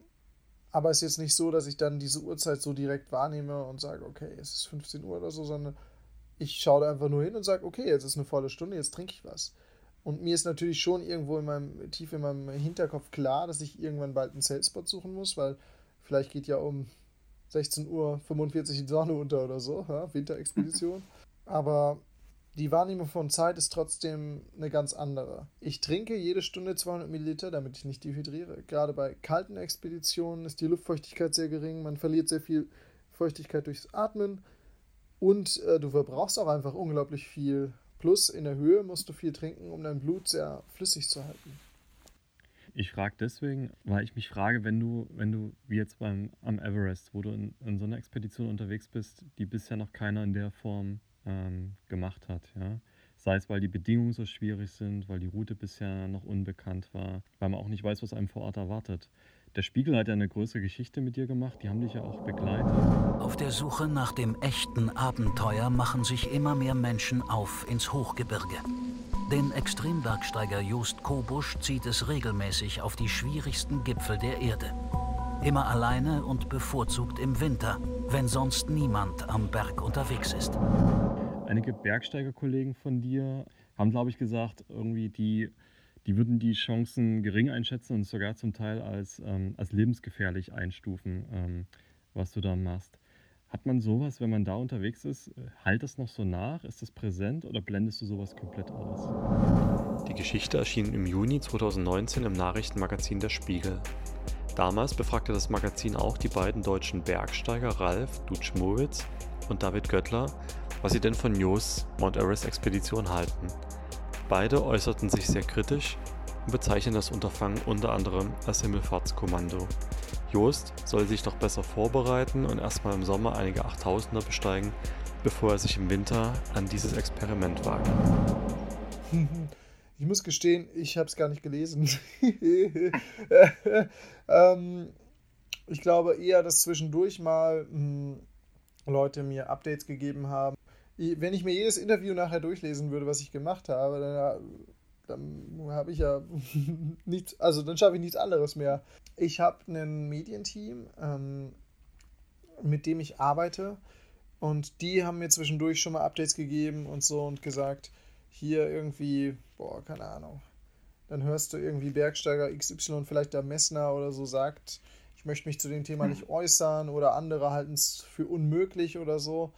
aber es ist jetzt nicht so, dass ich dann diese Uhrzeit so direkt wahrnehme und sage, okay, es ist 15 Uhr oder so, sondern ich schaue da einfach nur hin und sage, okay, jetzt ist eine volle Stunde, jetzt trinke ich was. Und mir ist natürlich schon irgendwo in meinem, tief in meinem Hinterkopf klar, dass ich irgendwann bald einen Salespot suchen muss, weil vielleicht geht ja um 16.45 Uhr die Sonne unter oder so, ja, Winterexpedition. Aber die Wahrnehmung von Zeit ist trotzdem eine ganz andere. Ich trinke jede Stunde 200 Milliliter, damit ich nicht dehydriere. Gerade bei kalten Expeditionen ist die Luftfeuchtigkeit sehr gering, man verliert sehr viel Feuchtigkeit durchs Atmen und äh, du verbrauchst auch einfach unglaublich viel. Plus in der Höhe musst du viel trinken, um dein Blut sehr flüssig zu halten. Ich frage deswegen, weil ich mich frage, wenn du, wenn du wie jetzt beim am Everest, wo du in, in so einer Expedition unterwegs bist, die bisher noch keiner in der Form ähm, gemacht hat, ja. Sei es, weil die Bedingungen so schwierig sind, weil die Route bisher noch unbekannt war, weil man auch nicht weiß, was einem vor Ort erwartet. Der Spiegel hat ja eine größere Geschichte mit dir gemacht, die haben dich ja auch begleitet. Auf der Suche nach dem echten Abenteuer machen sich immer mehr Menschen auf ins Hochgebirge. Den Extrembergsteiger Just Kobusch zieht es regelmäßig auf die schwierigsten Gipfel der Erde. Immer alleine und bevorzugt im Winter, wenn sonst niemand am Berg unterwegs ist. Einige Bergsteigerkollegen von dir haben, glaube ich, gesagt, irgendwie die die würden die Chancen gering einschätzen und sogar zum Teil als, ähm, als lebensgefährlich einstufen, ähm, was du da machst. Hat man sowas, wenn man da unterwegs ist, halt das noch so nach? Ist das präsent oder blendest du sowas komplett aus? Die Geschichte erschien im Juni 2019 im Nachrichtenmagazin Der Spiegel. Damals befragte das Magazin auch die beiden deutschen Bergsteiger Ralf Dutschmowitz und David Göttler, was sie denn von Jos Mount Everest Expedition halten. Beide äußerten sich sehr kritisch und bezeichnen das Unterfangen unter anderem als Himmelfahrtskommando. Joost soll sich doch besser vorbereiten und erstmal im Sommer einige Achttausender besteigen, bevor er sich im Winter an dieses Experiment wagt. Ich muss gestehen, ich habe es gar nicht gelesen. ähm, ich glaube eher, dass zwischendurch mal mh, hm, Leute mir Updates gegeben haben wenn ich mir jedes Interview nachher durchlesen würde, was ich gemacht habe, dann, dann habe ich ja nichts, also dann schaffe ich nichts anderes mehr. Ich habe ein Medienteam, ähm, mit dem ich arbeite und die haben mir zwischendurch schon mal Updates gegeben und so und gesagt, hier irgendwie, boah, keine Ahnung. Dann hörst du irgendwie Bergsteiger XY, vielleicht der Messner oder so sagt, ich möchte mich zu dem Thema nicht äußern oder andere halten es für unmöglich oder so.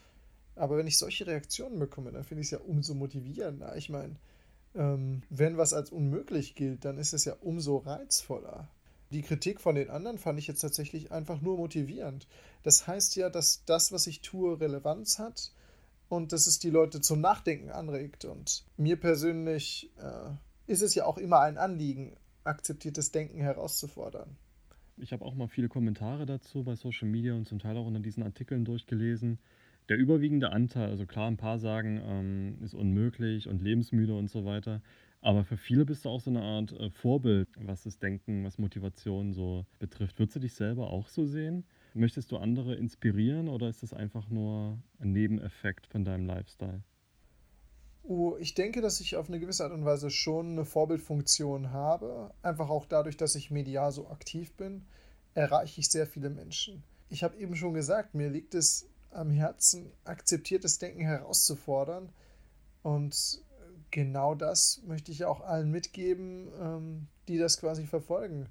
Aber wenn ich solche Reaktionen bekomme, dann finde ich es ja umso motivierender. Ich meine, ähm, wenn was als unmöglich gilt, dann ist es ja umso reizvoller. Die Kritik von den anderen fand ich jetzt tatsächlich einfach nur motivierend. Das heißt ja, dass das, was ich tue, Relevanz hat und dass es die Leute zum Nachdenken anregt. Und mir persönlich äh, ist es ja auch immer ein Anliegen, akzeptiertes Denken herauszufordern. Ich habe auch mal viele Kommentare dazu bei Social Media und zum Teil auch unter diesen Artikeln durchgelesen der überwiegende Anteil, also klar, ein paar sagen, ähm, ist unmöglich und lebensmüde und so weiter. Aber für viele bist du auch so eine Art äh, Vorbild, was das Denken, was Motivation so betrifft. Würdest du dich selber auch so sehen? Möchtest du andere inspirieren oder ist das einfach nur ein Nebeneffekt von deinem Lifestyle? Uh, ich denke, dass ich auf eine gewisse Art und Weise schon eine Vorbildfunktion habe. Einfach auch dadurch, dass ich medial so aktiv bin, erreiche ich sehr viele Menschen. Ich habe eben schon gesagt, mir liegt es am Herzen, akzeptiertes Denken herauszufordern. Und genau das möchte ich auch allen mitgeben, ähm, die das quasi verfolgen.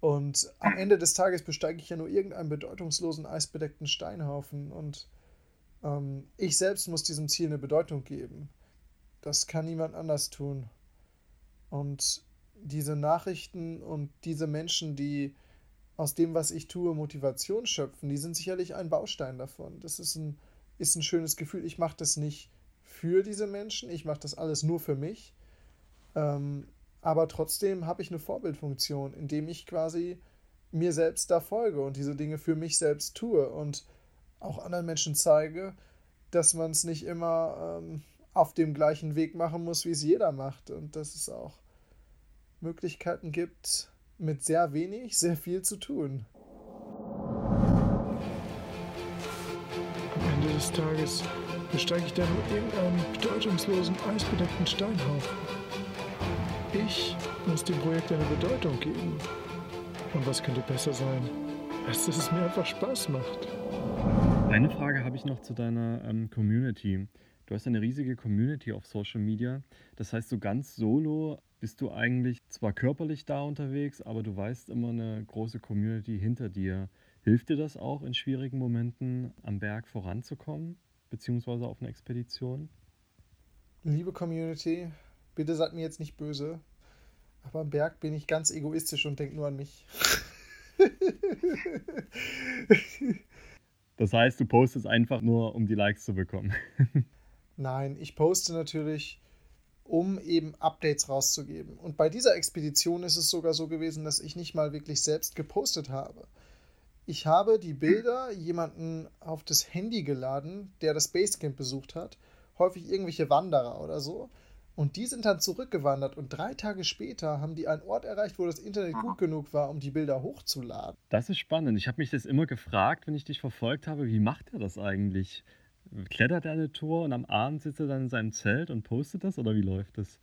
Und am Ende des Tages besteige ich ja nur irgendeinen bedeutungslosen eisbedeckten Steinhaufen und ähm, ich selbst muss diesem Ziel eine Bedeutung geben. Das kann niemand anders tun. Und diese Nachrichten und diese Menschen, die aus dem, was ich tue, Motivation schöpfen, die sind sicherlich ein Baustein davon. Das ist ein, ist ein schönes Gefühl. Ich mache das nicht für diese Menschen, ich mache das alles nur für mich. Ähm, aber trotzdem habe ich eine Vorbildfunktion, indem ich quasi mir selbst da folge und diese Dinge für mich selbst tue und auch anderen Menschen zeige, dass man es nicht immer ähm, auf dem gleichen Weg machen muss, wie es jeder macht und dass es auch Möglichkeiten gibt, mit sehr wenig sehr viel zu tun. Am Ende des Tages besteige ich dann irgendeinen bedeutungslosen, eisbedeckten Steinhaufen. Ich muss dem Projekt eine Bedeutung geben. Und was könnte besser sein, als dass es mir einfach Spaß macht? Eine Frage habe ich noch zu deiner ähm, Community. Du hast eine riesige Community auf Social Media. Das heißt, so ganz solo bist du eigentlich zwar körperlich da unterwegs, aber du weißt immer eine große Community hinter dir. Hilft dir das auch in schwierigen Momenten am Berg voranzukommen, beziehungsweise auf einer Expedition? Liebe Community, bitte seid mir jetzt nicht böse, aber am Berg bin ich ganz egoistisch und denke nur an mich. das heißt, du postest einfach nur, um die Likes zu bekommen. Nein, ich poste natürlich um eben Updates rauszugeben. Und bei dieser Expedition ist es sogar so gewesen, dass ich nicht mal wirklich selbst gepostet habe. Ich habe die Bilder jemanden auf das Handy geladen, der das Basecamp besucht hat, häufig irgendwelche Wanderer oder so. Und die sind dann zurückgewandert und drei Tage später haben die einen Ort erreicht, wo das Internet gut genug war, um die Bilder hochzuladen. Das ist spannend. Ich habe mich das immer gefragt, wenn ich dich verfolgt habe, wie macht er das eigentlich? Klettert er eine Tour und am Abend sitzt er dann in seinem Zelt und postet das oder wie läuft das?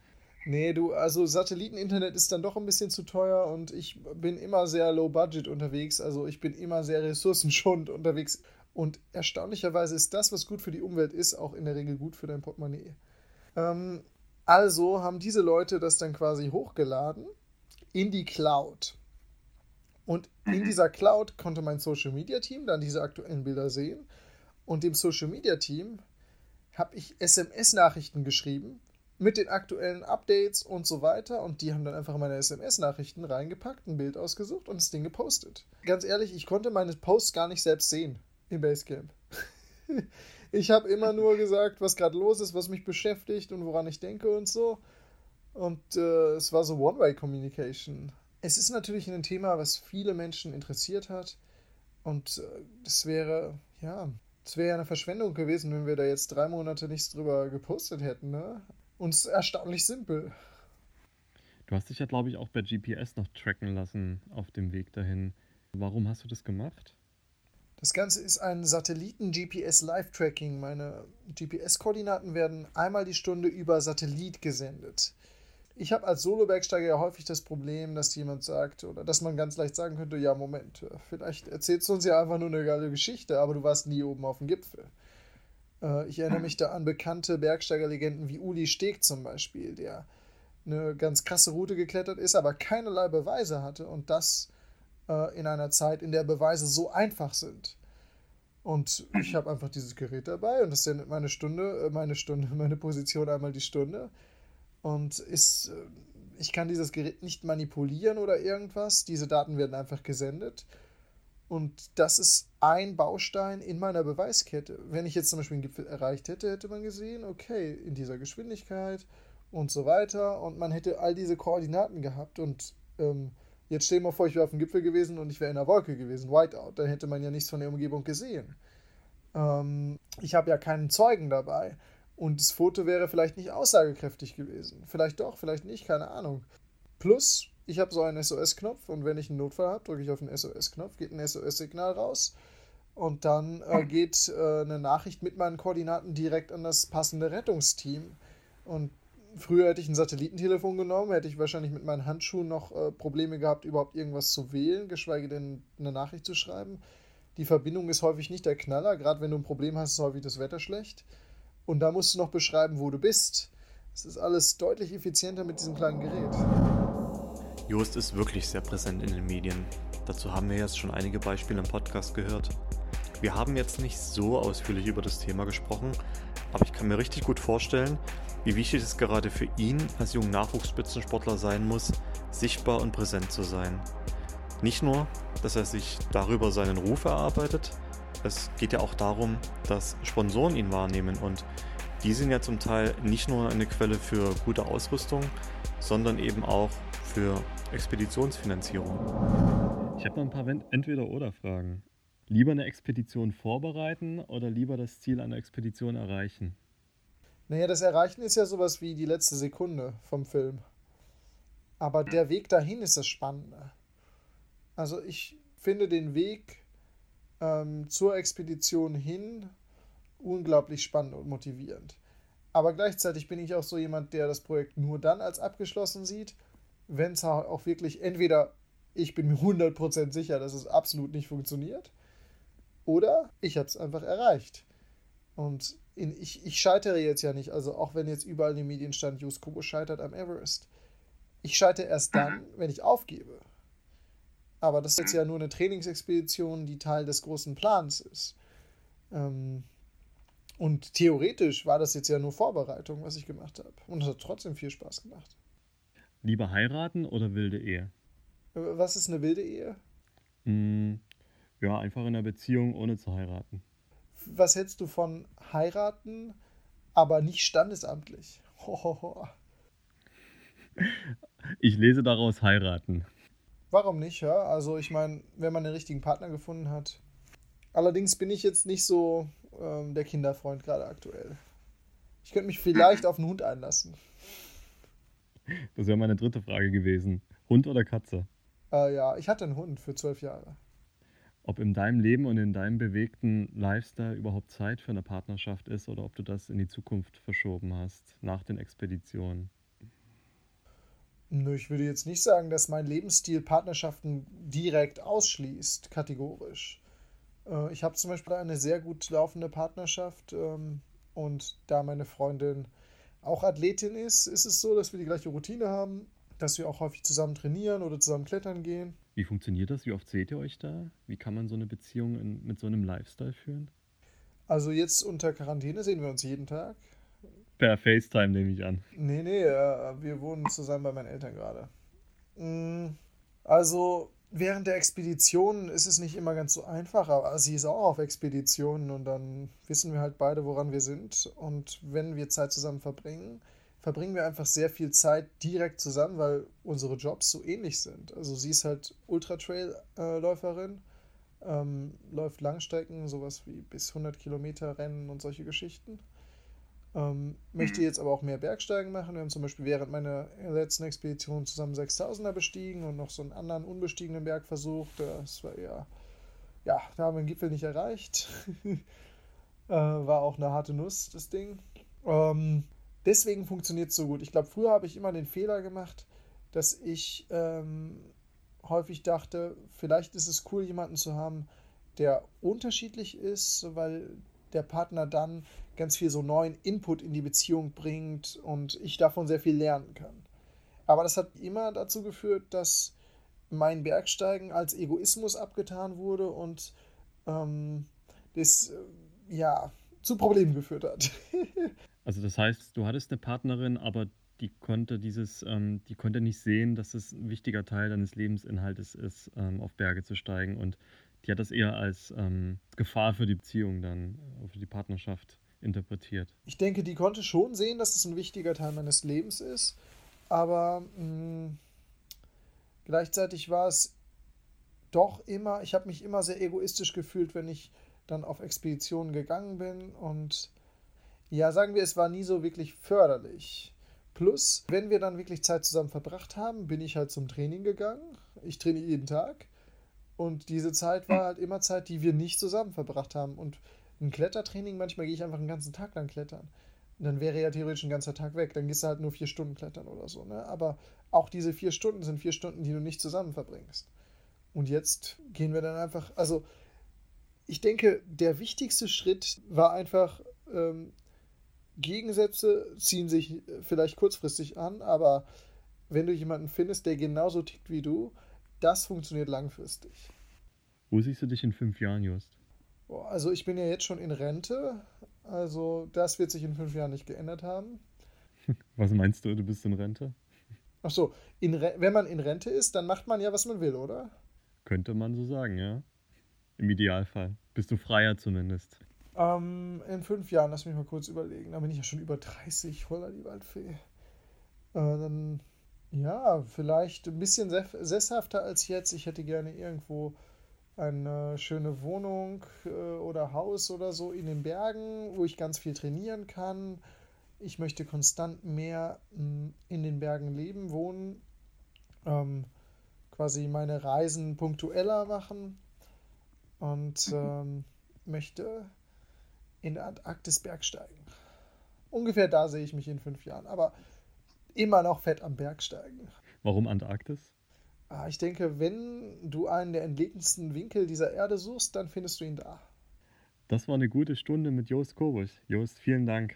Nee, du, also Satelliteninternet ist dann doch ein bisschen zu teuer und ich bin immer sehr low budget unterwegs, also ich bin immer sehr ressourcenschonend unterwegs und erstaunlicherweise ist das, was gut für die Umwelt ist, auch in der Regel gut für dein Portemonnaie. Ähm, also haben diese Leute das dann quasi hochgeladen in die Cloud. Und in dieser Cloud konnte mein Social Media Team dann diese aktuellen Bilder sehen und dem Social Media Team habe ich SMS-Nachrichten geschrieben mit den aktuellen Updates und so weiter. Und die haben dann einfach meine SMS-Nachrichten reingepackt, ein Bild ausgesucht und das Ding gepostet. Ganz ehrlich, ich konnte meine Posts gar nicht selbst sehen im Basecamp. ich habe immer nur gesagt, was gerade los ist, was mich beschäftigt und woran ich denke und so. Und äh, es war so One-Way-Communication. Es ist natürlich ein Thema, was viele Menschen interessiert hat. Und äh, es wäre, ja, es wäre ja eine Verschwendung gewesen, wenn wir da jetzt drei Monate nichts drüber gepostet hätten, ne? Und es ist erstaunlich simpel. Du hast dich ja, glaube ich, auch bei GPS noch tracken lassen auf dem Weg dahin. Warum hast du das gemacht? Das Ganze ist ein Satelliten-GPS-Live-Tracking. Meine GPS-Koordinaten werden einmal die Stunde über Satellit gesendet ich habe als Solo-Bergsteiger ja häufig das Problem, dass jemand sagt, oder dass man ganz leicht sagen könnte, ja, Moment, äh, vielleicht erzählst du uns ja einfach nur eine geile Geschichte, aber du warst nie oben auf dem Gipfel. Äh, ich erinnere mich da an bekannte Bergsteigerlegenden wie Uli Steg zum Beispiel, der eine ganz krasse Route geklettert ist, aber keinerlei Beweise hatte und das äh, in einer Zeit, in der Beweise so einfach sind. Und ich habe einfach dieses Gerät dabei und das sendet meine Stunde, meine Stunde, meine Position einmal die Stunde und ist, äh, ich kann dieses Gerät nicht manipulieren oder irgendwas. Diese Daten werden einfach gesendet. Und das ist ein Baustein in meiner Beweiskette. Wenn ich jetzt zum Beispiel einen Gipfel erreicht hätte, hätte man gesehen, okay, in dieser Geschwindigkeit und so weiter. Und man hätte all diese Koordinaten gehabt. Und ähm, jetzt stell mal vor, ich wäre auf dem Gipfel gewesen und ich wäre in einer Wolke gewesen, Whiteout. Dann hätte man ja nichts von der Umgebung gesehen. Ähm, ich habe ja keinen Zeugen dabei. Und das Foto wäre vielleicht nicht aussagekräftig gewesen. Vielleicht doch, vielleicht nicht, keine Ahnung. Plus, ich habe so einen SOS-Knopf und wenn ich einen Notfall habe, drücke ich auf den SOS-Knopf, geht ein SOS-Signal raus und dann äh, geht äh, eine Nachricht mit meinen Koordinaten direkt an das passende Rettungsteam. Und früher hätte ich ein Satellitentelefon genommen, hätte ich wahrscheinlich mit meinen Handschuhen noch äh, Probleme gehabt, überhaupt irgendwas zu wählen, geschweige denn eine Nachricht zu schreiben. Die Verbindung ist häufig nicht der Knaller, gerade wenn du ein Problem hast, ist häufig das Wetter schlecht. Und da musst du noch beschreiben, wo du bist. Es ist alles deutlich effizienter mit diesem kleinen Gerät. Joost ist wirklich sehr präsent in den Medien. Dazu haben wir jetzt schon einige Beispiele im Podcast gehört. Wir haben jetzt nicht so ausführlich über das Thema gesprochen, aber ich kann mir richtig gut vorstellen, wie wichtig es gerade für ihn als jungen Nachwuchsspitzensportler sein muss, sichtbar und präsent zu sein. Nicht nur, dass er sich darüber seinen Ruf erarbeitet, es geht ja auch darum, dass Sponsoren ihn wahrnehmen und die sind ja zum Teil nicht nur eine Quelle für gute Ausrüstung, sondern eben auch für Expeditionsfinanzierung. Ich habe noch ein paar Entweder-Oder-Fragen. Lieber eine Expedition vorbereiten oder lieber das Ziel einer Expedition erreichen? Naja, das Erreichen ist ja sowas wie die letzte Sekunde vom Film. Aber der Weg dahin ist das Spannende. Also ich finde den Weg ähm, zur Expedition hin unglaublich spannend und motivierend. Aber gleichzeitig bin ich auch so jemand, der das Projekt nur dann als abgeschlossen sieht, wenn es auch wirklich entweder ich bin mir 100% sicher, dass es absolut nicht funktioniert, oder ich habe es einfach erreicht. Und in, ich, ich scheitere jetzt ja nicht, also auch wenn jetzt überall in den Medien stand, Jus Kobo scheitert am Everest. Ich scheitere erst dann, wenn ich aufgebe. Aber das ist jetzt ja nur eine Trainingsexpedition, die Teil des großen Plans ist. Ähm, und theoretisch war das jetzt ja nur Vorbereitung, was ich gemacht habe. Und es hat trotzdem viel Spaß gemacht. Lieber heiraten oder wilde Ehe? Was ist eine wilde Ehe? Mm, ja, einfach in einer Beziehung ohne zu heiraten. Was hältst du von heiraten, aber nicht standesamtlich? Ho, Ich lese daraus heiraten. Warum nicht, ja? Also ich meine, wenn man den richtigen Partner gefunden hat. Allerdings bin ich jetzt nicht so ähm, der Kinderfreund gerade aktuell. Ich könnte mich vielleicht auf einen Hund einlassen. Das wäre meine dritte Frage gewesen. Hund oder Katze? Äh, ja, ich hatte einen Hund für zwölf Jahre. Ob in deinem Leben und in deinem bewegten Lifestyle überhaupt Zeit für eine Partnerschaft ist oder ob du das in die Zukunft verschoben hast, nach den Expeditionen? Nö, ich würde jetzt nicht sagen, dass mein Lebensstil Partnerschaften direkt ausschließt, kategorisch. Äh, ich habe zum Beispiel eine sehr gut laufende Partnerschaft ähm, und da meine Freundin auch Athletin ist, ist es so, dass wir die gleiche Routine haben, dass wir auch häufig zusammen trainieren oder zusammen klettern gehen. Wie funktioniert das? Wie oft seht ihr euch da? Wie kann man so eine Beziehung in, mit so einem Lifestyle führen? Also jetzt unter Quarantäne sehen wir uns jeden Tag. Per FaceTime nehme ich an. Nee, nee, äh, wir wohnen zusammen bei meinen Eltern gerade. Mm, also während der Expedition ist es nicht immer ganz so einfach, aber sie ist auch auf Expeditionen und dann wissen wir halt beide, woran wir sind. Und wenn wir Zeit zusammen verbringen, verbringen wir einfach sehr viel Zeit direkt zusammen, weil unsere Jobs so ähnlich sind. Also sie ist halt Ultra-Trail-Läuferin, ähm, läuft Langstrecken, sowas wie bis 100 Kilometer Rennen und solche Geschichten. Ähm, möchte jetzt aber auch mehr Bergsteigen machen. Wir haben zum Beispiel während meiner letzten Expedition zusammen 6000er bestiegen und noch so einen anderen unbestiegenen Berg versucht. Das war eher, ja, da haben wir den Gipfel nicht erreicht. äh, war auch eine harte Nuss, das Ding. Ähm, deswegen funktioniert es so gut. Ich glaube, früher habe ich immer den Fehler gemacht, dass ich ähm, häufig dachte, vielleicht ist es cool, jemanden zu haben, der unterschiedlich ist, weil der Partner dann ganz viel so neuen Input in die Beziehung bringt und ich davon sehr viel lernen kann. Aber das hat immer dazu geführt, dass mein Bergsteigen als Egoismus abgetan wurde und ähm, das äh, ja zu Problemen geführt hat. also das heißt, du hattest eine Partnerin, aber die konnte dieses, ähm, die konnte nicht sehen, dass es ein wichtiger Teil deines Lebensinhaltes ist, ähm, auf Berge zu steigen und die hat das eher als ähm, Gefahr für die Beziehung dann, äh, für die Partnerschaft interpretiert. Ich denke, die konnte schon sehen, dass es ein wichtiger Teil meines Lebens ist, aber mh, mm, gleichzeitig war es doch immer, ich habe mich immer sehr egoistisch gefühlt, wenn ich dann auf Expeditionen gegangen bin und ja, sagen wir, es war nie so wirklich förderlich. Plus, wenn wir dann wirklich Zeit zusammen verbracht haben, bin ich halt zum Training gegangen. Ich trainiere jeden Tag. Und diese Zeit war halt immer Zeit, die wir nicht zusammen verbracht haben. Und ein Klettertraining, manchmal gehe ich einfach einen ganzen Tag lang klettern. Dann wäre ja theoretisch ein ganzer Tag weg. Dann gehst du halt nur vier Stunden klettern oder so. Ne? Aber auch diese vier Stunden sind vier Stunden, die du nicht zusammen verbringst. Und jetzt gehen wir dann einfach. Also, ich denke, der wichtigste Schritt war einfach, ähm, Gegensätze ziehen sich vielleicht kurzfristig an, aber wenn du jemanden findest, der genauso tickt wie du, das funktioniert langfristig. Wo siehst du dich in fünf Jahren, Just? Also ich bin ja jetzt schon in Rente, also das wird sich in fünf Jahren nicht geändert haben. Was meinst du, du bist in Rente? Ach so, wenn man in Rente ist, dann macht man ja, was man will, oder? Könnte man so sagen, ja. Im Idealfall. Bist du freier zumindest. Ähm, in fünf Jahren, lass mich mal kurz überlegen. Da bin ich ja schon über 30, holla die Waldfee. Äh, dann, ja, vielleicht ein bisschen sesshafter als jetzt. Ich hätte gerne irgendwo eine schöne Wohnung äh, oder Haus oder so in den Bergen, wo ich ganz viel trainieren kann. Ich möchte konstant mehr mh, hm, in den Bergen leben, wohnen. Ähm, quasi meine Reisen punktueller machen und ähm, möchte in der Antarktis bergsteigen. Ungefähr da sehe ich mich in fünf Jahren, aber immer noch fett am Bergsteigen. Warum Antarktis? Ah, ich denke, wenn du einen der entlegensten Winkel dieser Erde suchst, dann findest du ihn da. Das war eine gute Stunde mit Jost Kobusch. Jost, vielen Dank.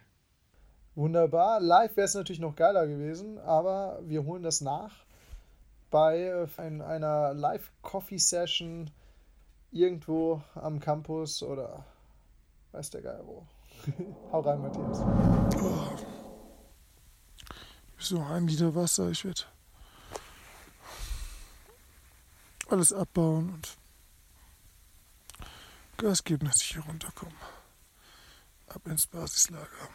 Wunderbar. Live wäre es natürlich noch geiler gewesen, aber wir holen das nach bei äh, einer Live-Coffee-Session irgendwo am Campus oder Weiß der Geil wo. Hau rein, Matthias. Oh. So ein Liter Wasser, ich werde alles abbauen und Gas geben, dass ich hier runterkomme. Ab ins Basislager.